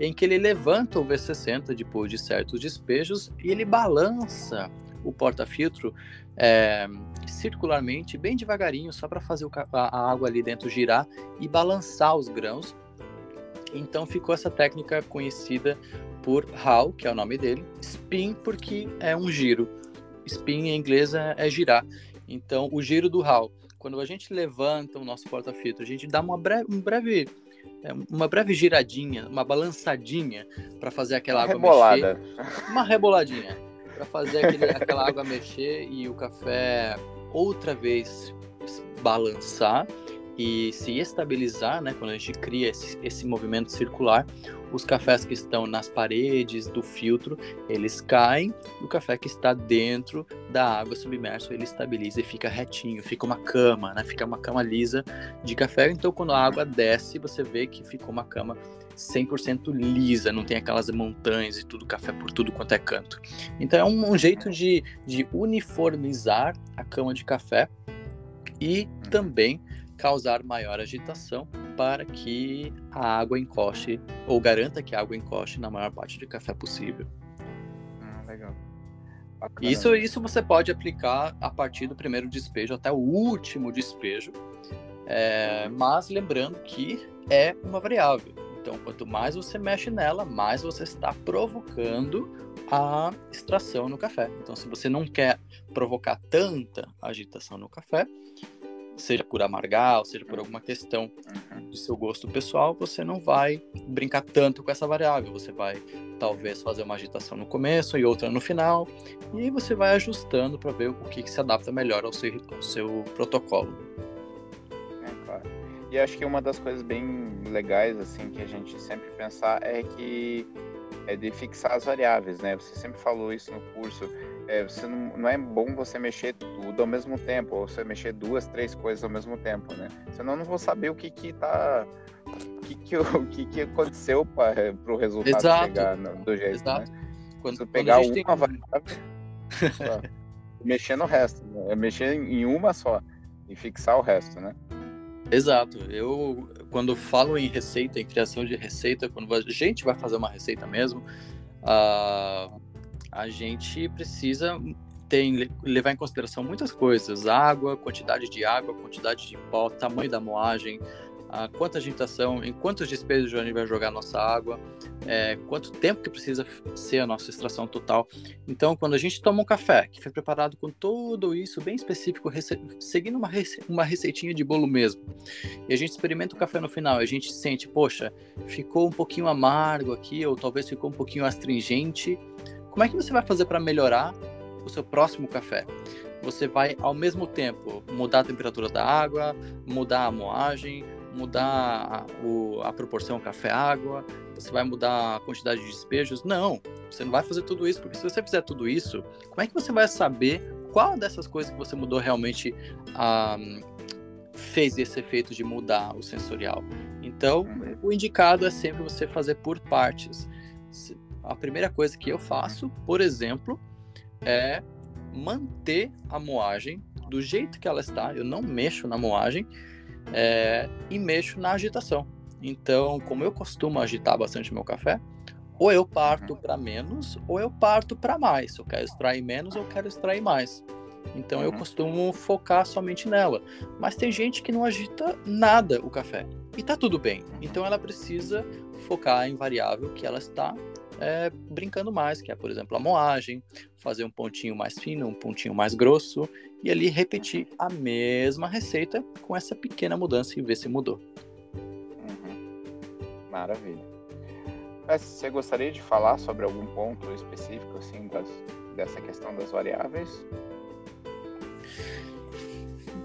em que ele levanta o V60 depois de certos despejos e ele balança o porta-filtro é, circularmente, bem devagarinho, só para fazer a água ali dentro girar e balançar os grãos. Então ficou essa técnica conhecida por How, que é o nome dele, spin porque é um giro. Spin em inglês é, é girar. Então o giro do How quando a gente levanta o nosso porta-filtro, a gente dá uma breve, um breve é, uma breve giradinha, uma balançadinha para fazer aquela uma água rebolada. mexer. Uma reboladinha. para fazer aquele, aquela água mexer e o café outra vez balançar e se estabilizar, né? Quando a gente cria esse, esse movimento circular, os cafés que estão nas paredes do filtro, eles caem, e o café que está dentro da água submerso, ele estabiliza e fica retinho, fica uma cama, né? Fica uma cama lisa de café. Então, quando a água desce, você vê que ficou uma cama 100% lisa, não tem aquelas montanhas e tudo café por tudo quanto é canto. Então, é um, um jeito de, de uniformizar a cama de café e também causar maior agitação para que a água encoste ou garanta que a água encoste na maior parte de café possível. Ah, legal. Isso, isso você pode aplicar a partir do primeiro despejo até o último despejo, é, mas lembrando que é uma variável. Então, quanto mais você mexe nela, mais você está provocando a extração no café. Então, se você não quer provocar tanta agitação no café, seja por amargar, ou seja por alguma questão Uhum. de seu gosto pessoal, você não vai brincar tanto com essa variável. Você vai talvez fazer uma agitação no começo e outra no final, e você vai ajustando para ver o que, que se adapta melhor ao seu, ao seu protocolo. É, claro. E acho que uma das coisas bem legais, assim, que a gente sempre pensar é que é de fixar as variáveis, né? Você sempre falou isso no curso. É, você não, não é bom você mexer tudo ao mesmo tempo, ou você mexer duas, três coisas ao mesmo tempo, né? Senão eu não vou saber o que que tá... O que que, o <laughs> que, que aconteceu para o resultado Exato. chegar no- do jeito, Exato. né? Quando, quando pegar a gente tem- uma variável, mexer no resto, né? É mexer em uma só e fixar o resto, né? Exato. Eu, quando falo em receita, em criação de receita, quando a gente vai fazer uma receita mesmo, a, a gente precisa ter, levar em consideração muitas coisas: água, quantidade de água, quantidade de pó, tamanho da moagem, a quanta agitação, em quantos despejos a gente vai jogar a nossa água, é, quanto tempo que precisa ser a nossa extração total. Então, quando a gente toma um café que foi preparado com tudo isso bem específico, seguindo uma, rece- uma receitinha de bolo mesmo, e a gente experimenta o café no final, a gente sente, poxa, ficou um pouquinho amargo aqui, ou talvez ficou um pouquinho astringente. Como é que você vai fazer para melhorar o seu próximo café? Você vai, ao mesmo tempo, mudar a temperatura da água, mudar a moagem, mudar a, o- a proporção café-água, você vai mudar a quantidade de despejos? Não, você não vai fazer tudo isso, porque se você fizer tudo isso, como é que você vai saber qual dessas coisas que você mudou realmente ah, fez esse efeito de mudar o sensorial? Então, o indicado é sempre você fazer por partes. A primeira coisa que eu faço, por exemplo, é manter a moagem do jeito que ela está. Eu não mexo na moagem é, e mexo na agitação. Então, como eu costumo agitar bastante meu café, ou eu parto para menos, ou eu parto para mais. Eu quero extrair menos, ou eu quero extrair mais. Então, eu Uhum. costumo focar somente nela. Mas tem gente que não agita nada o café. E tá tudo bem. Então, ela precisa focar em variável que ela está é, brincando mais, que é, por exemplo, a moagem, fazer um pontinho mais fino, um pontinho mais grosso, e ali repetir a mesma receita com essa pequena mudança e ver se mudou. Uhum. Maravilha. Mas você gostaria de falar sobre algum ponto específico assim das, dessa questão das variáveis?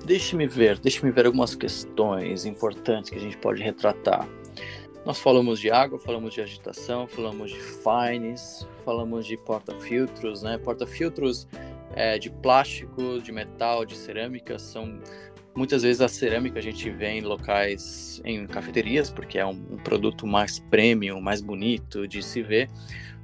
Deixe-me ver, deixe-me ver algumas questões importantes que a gente pode retratar. Nós falamos de água, falamos de agitação, falamos de fines, falamos de porta-filtros, né? Porta-filtros é, de plástico, de metal, de cerâmica são muitas vezes a cerâmica a gente vê em locais, em cafeterias, porque é um, um produto mais premium, mais bonito de se ver.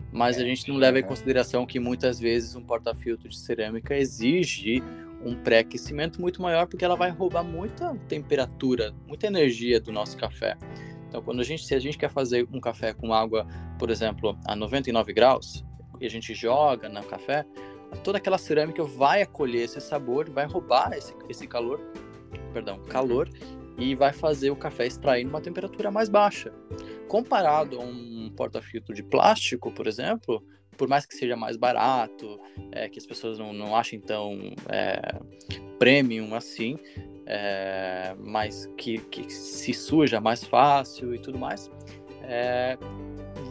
Mas a gente não leva em consideração que muitas vezes um porta-filtro de cerâmica exige um pré-aquecimento muito maior, porque ela vai roubar muita temperatura, muita energia do nosso café. Então, quando a gente, se a gente quer fazer um café com água, por exemplo, a 99 graus, e a gente joga no café, toda aquela cerâmica vai acolher esse sabor, vai roubar esse, esse calor, perdão, calor, e vai fazer o café extrair numa temperatura mais baixa. Comparado a um porta-filtro de plástico, por exemplo, por mais que seja mais barato, é, que as pessoas não, não achem tão é, premium assim, é, mais que, que se suja mais fácil e tudo mais, é,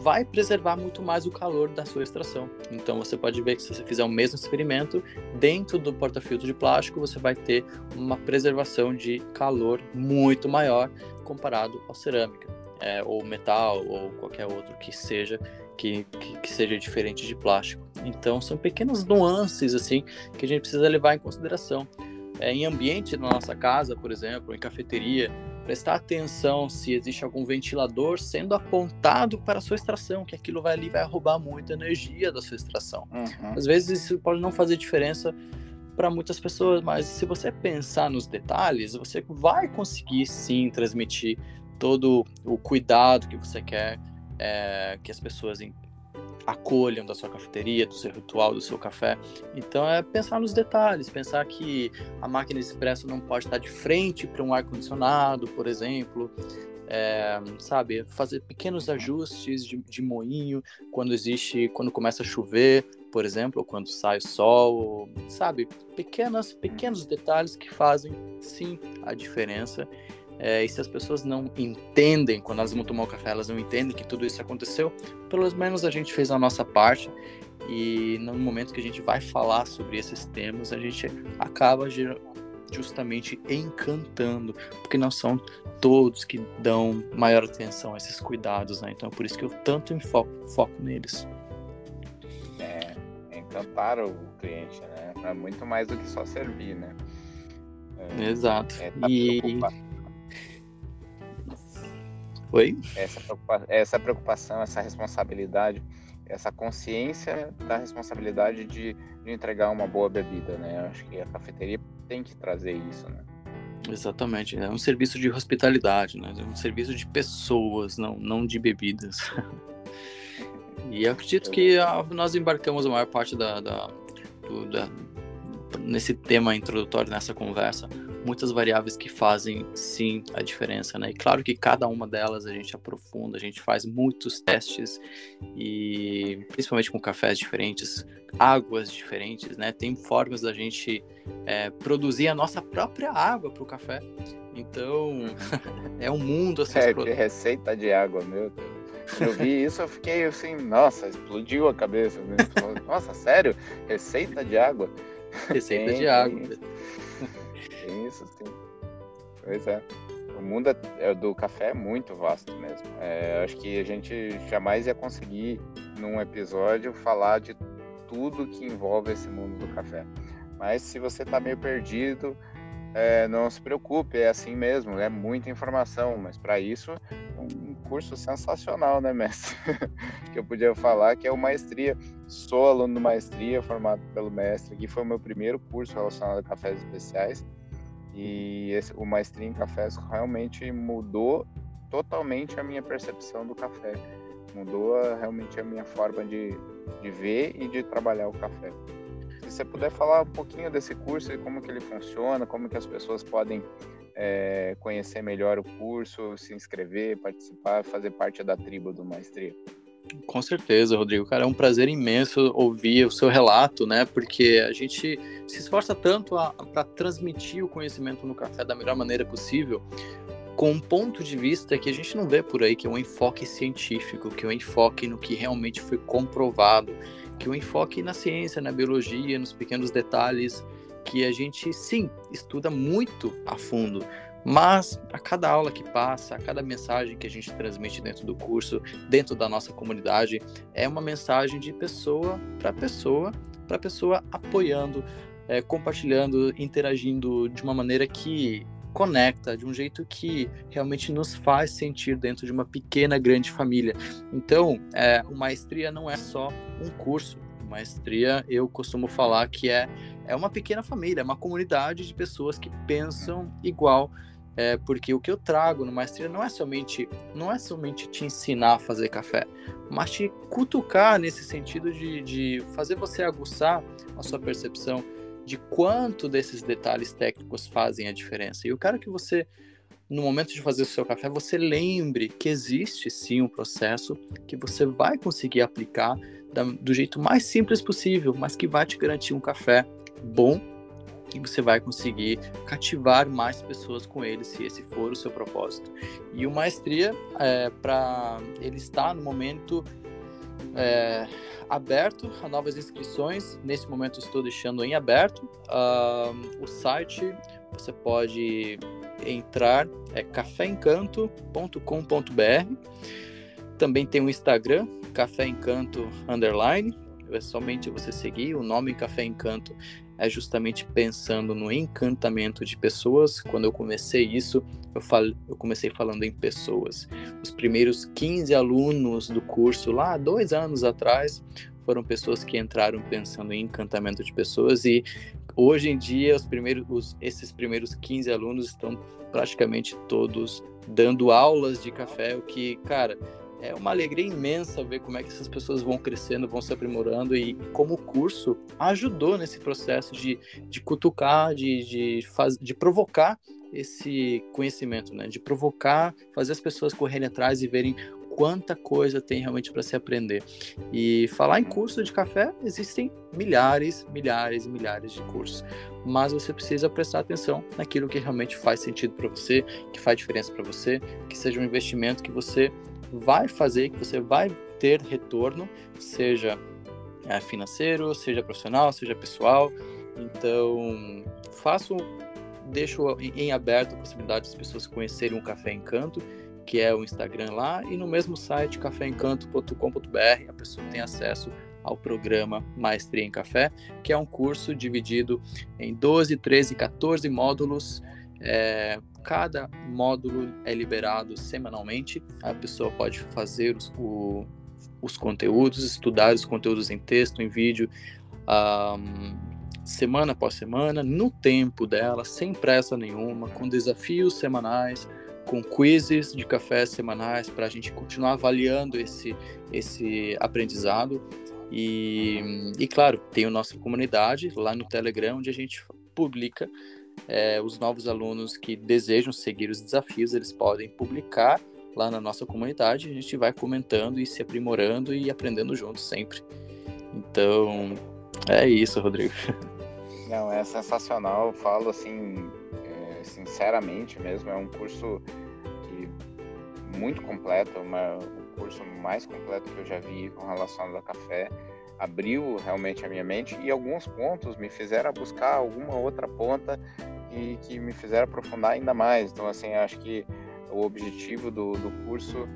vai preservar muito mais o calor da sua extração. Então você pode ver que se você fizer o mesmo experimento dentro do porta-filtro de plástico, você vai ter uma preservação de calor muito maior comparado ao cerâmica, é, ou metal, ou qualquer outro que seja que, que, que, seja diferente de plástico. Então são pequenas nuances assim que a gente precisa levar em consideração. É, em ambiente na nossa casa, por exemplo, em cafeteria, prestar atenção se existe algum ventilador sendo apontado para a sua extração, que aquilo vai ali vai roubar muita energia da sua extração. Uhum. Às vezes isso pode não fazer diferença para muitas pessoas, mas se você pensar nos detalhes, você vai conseguir sim transmitir todo o cuidado que você quer é, que as pessoas acolham da sua cafeteria, do seu ritual, do seu café. Então é pensar nos detalhes, pensar que a máquina expresso não pode estar de frente para um ar condicionado, por exemplo. É, sabe, fazer pequenos ajustes de, de moinho quando existe, quando começa a chover, por exemplo, ou quando sai o sol, sabe, pequenas, pequenos detalhes que fazem sim a diferença é, e se as pessoas não entendem, quando elas vão tomar o café, elas não entendem que tudo isso aconteceu, pelo menos a gente fez a nossa parte. E no momento que a gente vai falar sobre esses temas, a gente acaba justamente encantando, porque não são todos que dão maior atenção a esses cuidados, né? Então é por isso que eu tanto foco, foco neles. É, encantar o cliente, né? É muito mais do que só servir, né? É, Exato. É, tá e... Oi? Essa, preocupa essa preocupação, essa responsabilidade, essa consciência da responsabilidade de, de entregar uma boa bebida, né? Eu acho que a cafeteria tem que trazer isso, né? Exatamente, é um serviço de hospitalidade, né? É um serviço de pessoas, não, não de bebidas. e acredito que a, nós embarcamos a maior parte da, da, do, da, nesse tema introdutório, nessa conversa, muitas variáveis que fazem sim a diferença, né? E claro que cada uma delas a gente aprofunda, a gente faz muitos testes e principalmente com cafés diferentes, águas diferentes, né? Tem formas da gente é, produzir a nossa própria água para o café. Então <laughs> é um mundo assim. É, de receita de água, meu Deus. Eu vi isso, eu fiquei assim, nossa, explodiu a cabeça. Né? Nossa, sério? Receita de água? Receita tem, de água. Isso, sim. Pois é. O mundo é, é, do café é muito vasto mesmo. É, acho que a gente jamais ia conseguir, num episódio, falar de tudo que envolve esse mundo do café. Mas se você está meio perdido, é, não se preocupe, é assim mesmo, é muita informação, mas para isso, um curso sensacional, né, mestre? <laughs> que eu podia falar que é o Maestria. Sou aluno do Maestria, formado pelo mestre, que foi o meu primeiro curso relacionado a cafés especiais. E esse, o Maestria em Cafés realmente mudou totalmente a minha percepção do café. Mudou realmente a minha forma de, de ver e de trabalhar o café. Se você puder falar um pouquinho desse curso e como que ele funciona, como que as pessoas podem é, conhecer melhor o curso, se inscrever, participar, fazer parte da tribo do Maestria. Com certeza, Rodrigo. Cara, é um prazer imenso ouvir o seu relato, né? Porque a gente se esforça tanto para transmitir o conhecimento no café da melhor maneira possível, com um ponto de vista que a gente não vê por aí, que é um enfoque científico, que é um enfoque no que realmente foi comprovado, que um enfoque na ciência, na biologia, nos pequenos detalhes, que a gente sim estuda muito a fundo, mas a cada aula que passa, a cada mensagem que a gente transmite dentro do curso, dentro da nossa comunidade, é uma mensagem de pessoa para pessoa, para pessoa apoiando, é, compartilhando, interagindo de uma maneira que conecta, de um jeito que realmente nos faz sentir dentro de uma pequena, grande família. Então, é, o Maestria não é só um curso. Maestria, eu costumo falar que é, é uma pequena família, é uma comunidade de pessoas que pensam igual é, porque o que eu trago no maestria não é somente não é somente te ensinar a fazer café, mas te cutucar nesse sentido de, de fazer você aguçar a sua percepção de quanto desses detalhes técnicos fazem a diferença. E eu quero que você, no momento de fazer o seu café, você lembre que existe sim um processo que você vai conseguir aplicar da, do jeito mais simples possível, mas que vai te garantir um café bom e você vai conseguir cativar mais pessoas com ele, se esse for o seu propósito. E o Maestria, é, para ele está no momento é, aberto a novas inscrições. Nesse momento estou deixando em aberto. Uh, o site você pode entrar é caféencanto.com.br. Também tem o Instagram, Café Encanto Underline. É somente você seguir. O nome Café Encanto é justamente pensando no encantamento de pessoas. Quando eu comecei isso, eu, fal... eu comecei falando em pessoas. Os primeiros 15 alunos do curso, lá dois anos atrás, foram pessoas que entraram pensando em encantamento de pessoas e hoje em dia os primeiros, os, esses primeiros 15 alunos estão praticamente todos dando aulas de café, o que, cara, é uma alegria imensa ver como é que essas pessoas vão crescendo, vão se aprimorando e como o curso ajudou nesse processo de, de cutucar, de, de, faz, de provocar esse conhecimento, né? De provocar, fazer as pessoas correrem atrás e verem quanta coisa tem realmente para se aprender. E falar em curso de café, existem milhares, milhares e milhares de cursos, mas você precisa prestar atenção naquilo que realmente faz sentido para você, que faz diferença para você, que seja um investimento que você vai fazer, que você vai ter retorno, seja é, financeiro, seja profissional, seja pessoal. Então, faço, deixo em aberto a possibilidade das pessoas conhecerem o Café Encanto, que é o Instagram lá, e no mesmo site, caféencanto.com.br, a pessoa tem acesso ao programa Maestria em Café, que é um curso dividido em 12, 13, 14 módulos é, cada módulo é liberado semanalmente. A pessoa pode fazer os, o, os conteúdos, estudar os conteúdos em texto, em vídeo, um, semana após semana, no tempo dela, sem pressa nenhuma, com desafios semanais, com quizzes de café semanais para a gente continuar avaliando esse, esse aprendizado. E, e claro, tem a nossa comunidade lá no Telegram, onde a gente publica é, os novos alunos que desejam seguir os desafios, eles podem publicar lá na nossa comunidade, a gente vai comentando e se aprimorando e aprendendo juntos sempre. Então, é isso, Rodrigo. Não, é sensacional, eu falo assim, é, sinceramente mesmo, é um curso que muito completo, uma, o curso mais completo que eu já vi com relação ao café abriu realmente a minha mente e alguns pontos me fizeram buscar alguma outra ponta e que me fizeram aprofundar ainda mais. Então, assim, acho que o objetivo do, do curso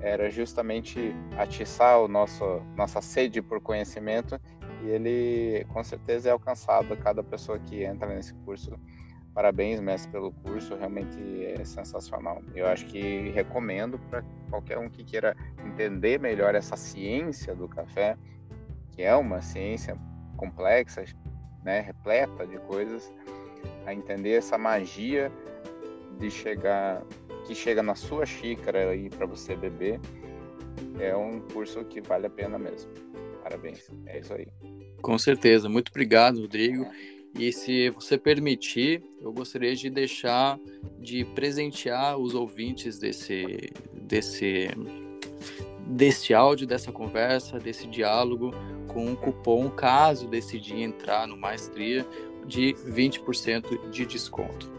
era justamente atiçar o nosso nossa sede por conhecimento e ele com certeza é alcançado cada pessoa que entra nesse curso. Parabéns, mestre, pelo curso, realmente é sensacional. Eu acho que recomendo para qualquer um que queira entender melhor essa ciência do café, que é uma ciência complexa, né, repleta de coisas, a entender essa magia de chegar que chega na sua xícara aí para você beber. É um curso que vale a pena mesmo. Parabéns. É isso aí. Com certeza. Muito obrigado, Rodrigo. E se você permitir, eu gostaria de deixar de presentear os ouvintes desse desse deste áudio, dessa conversa, desse diálogo, com um cupom, caso decidir entrar no Maestria, de 20% de desconto.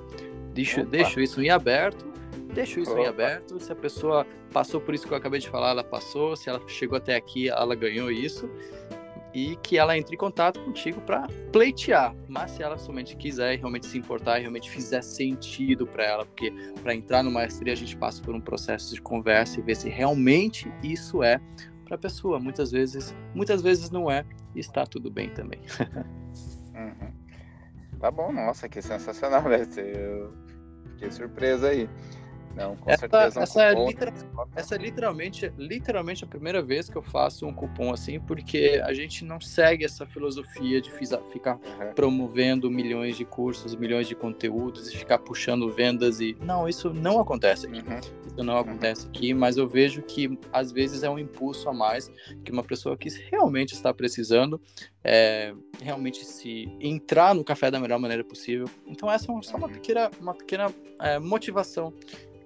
Deixo, deixo isso em aberto, deixo isso Opa. em aberto. Se a pessoa passou por isso que eu acabei de falar, ela passou. Se ela chegou até aqui, ela ganhou isso. E que ela entre em contato contigo para pleitear. Mas se ela somente quiser realmente se importar realmente fizer sentido para ela, porque para entrar no maestria a gente passa por um processo de conversa e ver se realmente isso é para a pessoa. Muitas vezes, muitas vezes não é, e está tudo bem também. <laughs> uhum. Tá bom, nossa, que sensacional, né? Eu fiquei surpreso aí. Não, com essa, certeza. Um essa, é literal, essa é literalmente, literalmente a primeira vez que eu faço um cupom assim, porque a gente não segue essa filosofia de ficar uhum. promovendo milhões de cursos, milhões de conteúdos e ficar puxando vendas e. Não, isso não acontece aqui. Uhum. Isso não uhum. acontece aqui, mas eu vejo que às vezes é um impulso a mais que uma pessoa que realmente está precisando é, realmente se entrar no café da melhor maneira possível. Então essa é só uma pequena, uma pequena é, motivação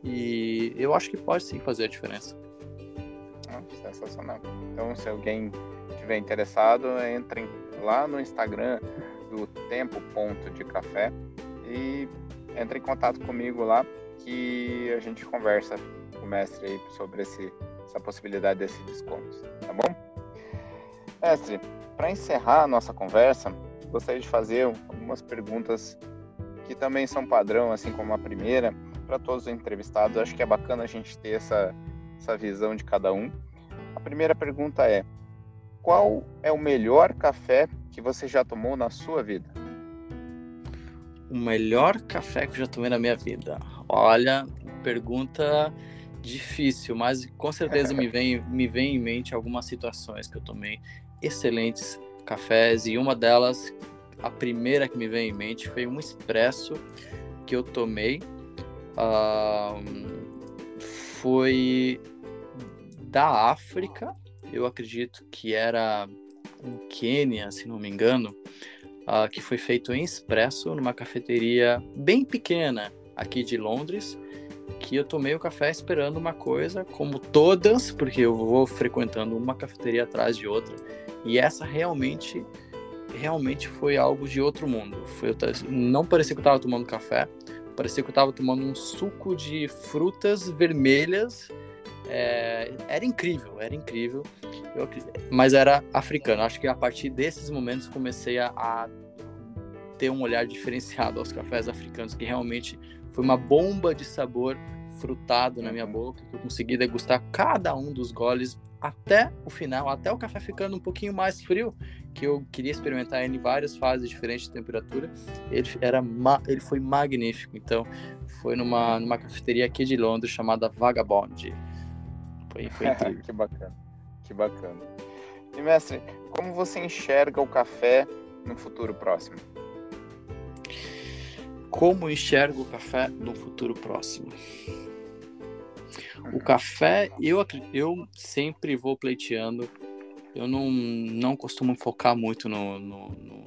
e eu acho que pode sim fazer a diferença. Ah, sensacional. Então, se alguém estiver interessado, entrem lá no Instagram do Tempo Ponto de Café e entre em contato comigo lá que a gente conversa com o mestre aí sobre esse, essa possibilidade desse desconto, tá bom? Mestre, para encerrar a nossa conversa, gostaria de fazer algumas perguntas que também são padrão, assim como a primeira, para todos os entrevistados. Acho que é bacana a gente ter essa, essa visão de cada um. A primeira pergunta é: qual é o melhor café que você já tomou na sua vida? O melhor café que eu já tomei na minha vida. Olha, pergunta difícil, mas com certeza me vem, <laughs> me vem em mente algumas situações que eu tomei excelentes cafés e uma delas, a primeira que me vem em mente foi um expresso que eu tomei. Foi da África, eu acredito que era um Quênia, se não me engano, uh, que foi feito em expresso numa cafeteria bem pequena aqui de Londres, que eu tomei o café esperando uma coisa, como todas, porque eu vou frequentando uma cafeteria atrás de outra, e essa realmente realmente foi algo de outro mundo. Foi, não parecia que eu estava tomando café, parecia que eu estava tomando um suco de frutas vermelhas. É, era incrível, era incrível. Eu, mas era africano. Acho que a partir desses momentos comecei a, a ter um olhar <laughs> diferenciado aos cafés africanos, que realmente foi uma bomba de sabor frutado na minha uhum. boca, que eu consegui degustar cada um dos goles até o final, até o café ficando um pouquinho mais frio, que eu queria experimentar em várias fases diferentes de temperatura. Ele era ele foi magnífico. Então, foi numa, numa cafeteria aqui de Londres chamada Vagabond. Foi, foi <laughs> incrível. que bacana. Que bacana. E mestre, como você enxerga o café no futuro próximo? Como enxergo o café no futuro próximo? O café, eu, eu sempre vou pleiteando. Eu não, não costumo focar muito no, no, no,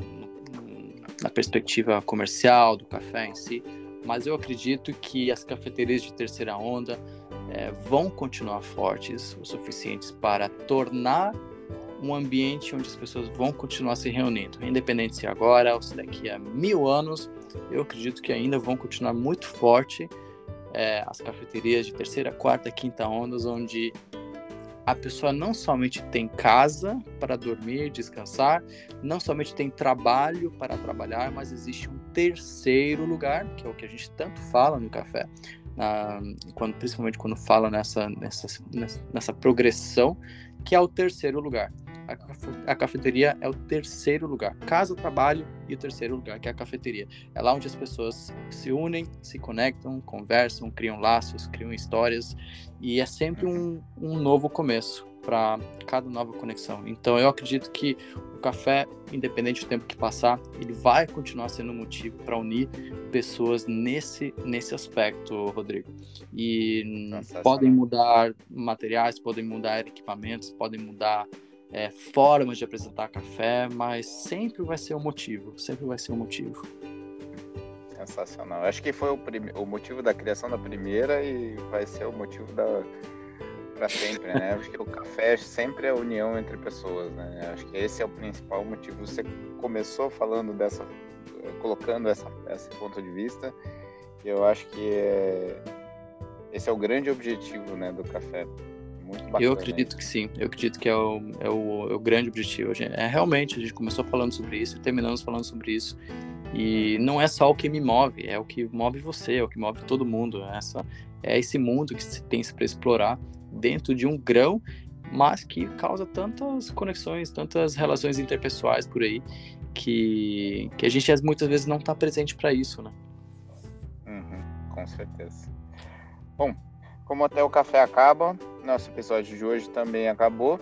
na perspectiva comercial do café em si, mas eu acredito que as cafeterias de terceira onda é, vão continuar fortes o suficientes para tornar um ambiente onde as pessoas vão continuar se reunindo, independente se agora ou se daqui a mil anos, eu acredito que ainda vão continuar muito forte é, as cafeterias de terceira, quarta, quinta ondas, onde a pessoa não somente tem casa para dormir, descansar, não somente tem trabalho para trabalhar, mas existe um terceiro lugar, que é o que a gente tanto fala no café, na, quando, principalmente quando fala nessa, nessa, nessa progressão, que é o terceiro lugar a, cafeteria é o terceiro lugar. Casa, trabalho e o terceiro lugar, que é a cafeteria. É lá onde as pessoas se unem, se conectam, conversam, criam laços, criam histórias e é sempre um, um novo começo para cada nova conexão. Então eu acredito que o café, independente do tempo que passar, ele vai continuar sendo um motivo para unir pessoas nesse nesse aspecto, Rodrigo. E podem mudar materiais, podem mudar equipamentos, podem mudar é, formas de apresentar café, mas sempre vai ser um motivo, sempre vai ser um motivo. Sensacional. Acho que foi o, o motivo da criação da primeira e vai ser o motivo da para sempre, né? Acho que o café sempre é a união entre pessoas, né? Acho que esse é o principal motivo. Você começou falando dessa, colocando essa, esse ponto de vista. E eu acho que é, esse é o grande objetivo, né, do café. Muito bacana. Eu acredito que sim, eu acredito que é o, é o, é o grande objetivo. É realmente, a gente começou falando sobre isso e terminamos falando sobre isso. E não é só o que me move, é o que move você, é o que move todo mundo. É essa, é esse mundo que se tem para explorar dentro de um grão, mas que causa tantas conexões, tantas relações interpessoais por aí, que, que a gente muitas vezes não está presente para isso, né? Uhum, com certeza. Bom, como até o café acaba, nosso episódio de hoje também acabou.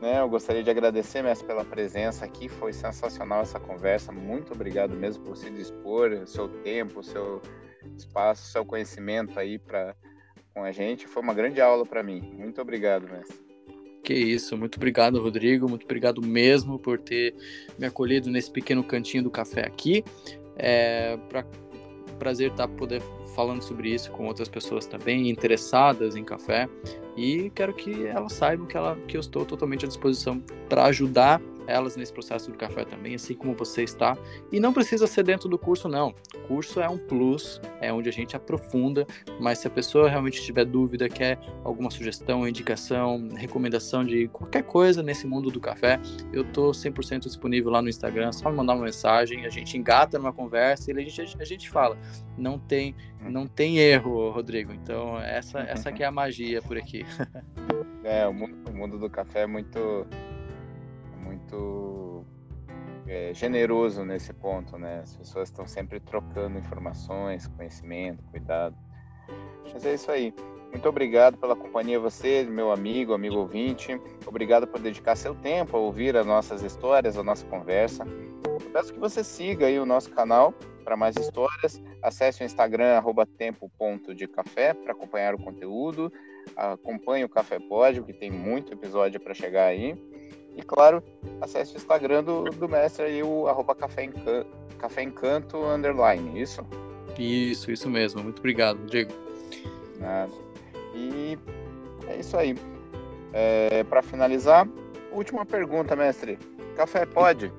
Né? Eu gostaria de agradecer, Mestre, pela presença aqui. Foi sensacional essa conversa. Muito obrigado mesmo por se dispor, o seu tempo, o seu espaço, o seu conhecimento aí para com a gente. Foi uma grande aula para mim. Muito obrigado, Mestre. Que isso, muito obrigado, Rodrigo. Muito obrigado mesmo por ter me acolhido nesse pequeno cantinho do café aqui. É, pra, prazer estar tá poder falando sobre isso com outras pessoas também interessadas em café. E quero que elas saibam que, ela, que eu estou totalmente à disposição para ajudar elas nesse processo do café também, assim como você está. E não precisa ser dentro do curso, não. O curso é um plus, é onde a gente aprofunda, mas se a pessoa realmente tiver dúvida, quer alguma sugestão, indicação, recomendação de qualquer coisa nesse mundo do café, eu estou 100% disponível lá no Instagram, só me mandar uma mensagem, a gente engata numa conversa e a gente, a gente fala. Não tem, não tem erro, Rodrigo. Então, essa, essa que é a magia por aqui. <laughs> É, o mundo, o mundo do café é muito muito é, generoso nesse ponto, né? As pessoas estão sempre trocando informações, conhecimento, cuidado. Mas é isso aí. Muito obrigado pela companhia você, meu amigo, amigo ouvinte. Obrigado por dedicar seu tempo a ouvir as nossas histórias, a nossa conversa. Eu peço que você siga aí o nosso canal para mais histórias. Acesse o Instagram tempo.decafé para acompanhar o conteúdo. Acompanhe o Café Pódio, que tem muito episódio para chegar aí. E claro, acesse o Instagram do, do mestre aí, o arroba café, encanto, café Encanto underline, isso? Isso, isso mesmo. Muito obrigado, Diego. Nada. E é isso aí. É, Para finalizar, última pergunta, mestre. Café pode?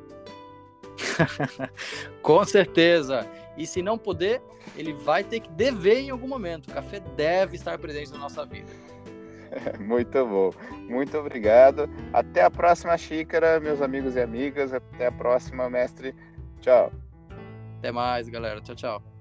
<laughs> Com certeza. E se não puder, ele vai ter que dever em algum momento. O café deve estar presente na nossa vida. <laughs> Muito bom. Muito obrigado. Até a próxima xícara, meus amigos e amigas. Até a próxima, mestre. Tchau. Até mais, galera. Tchau, tchau.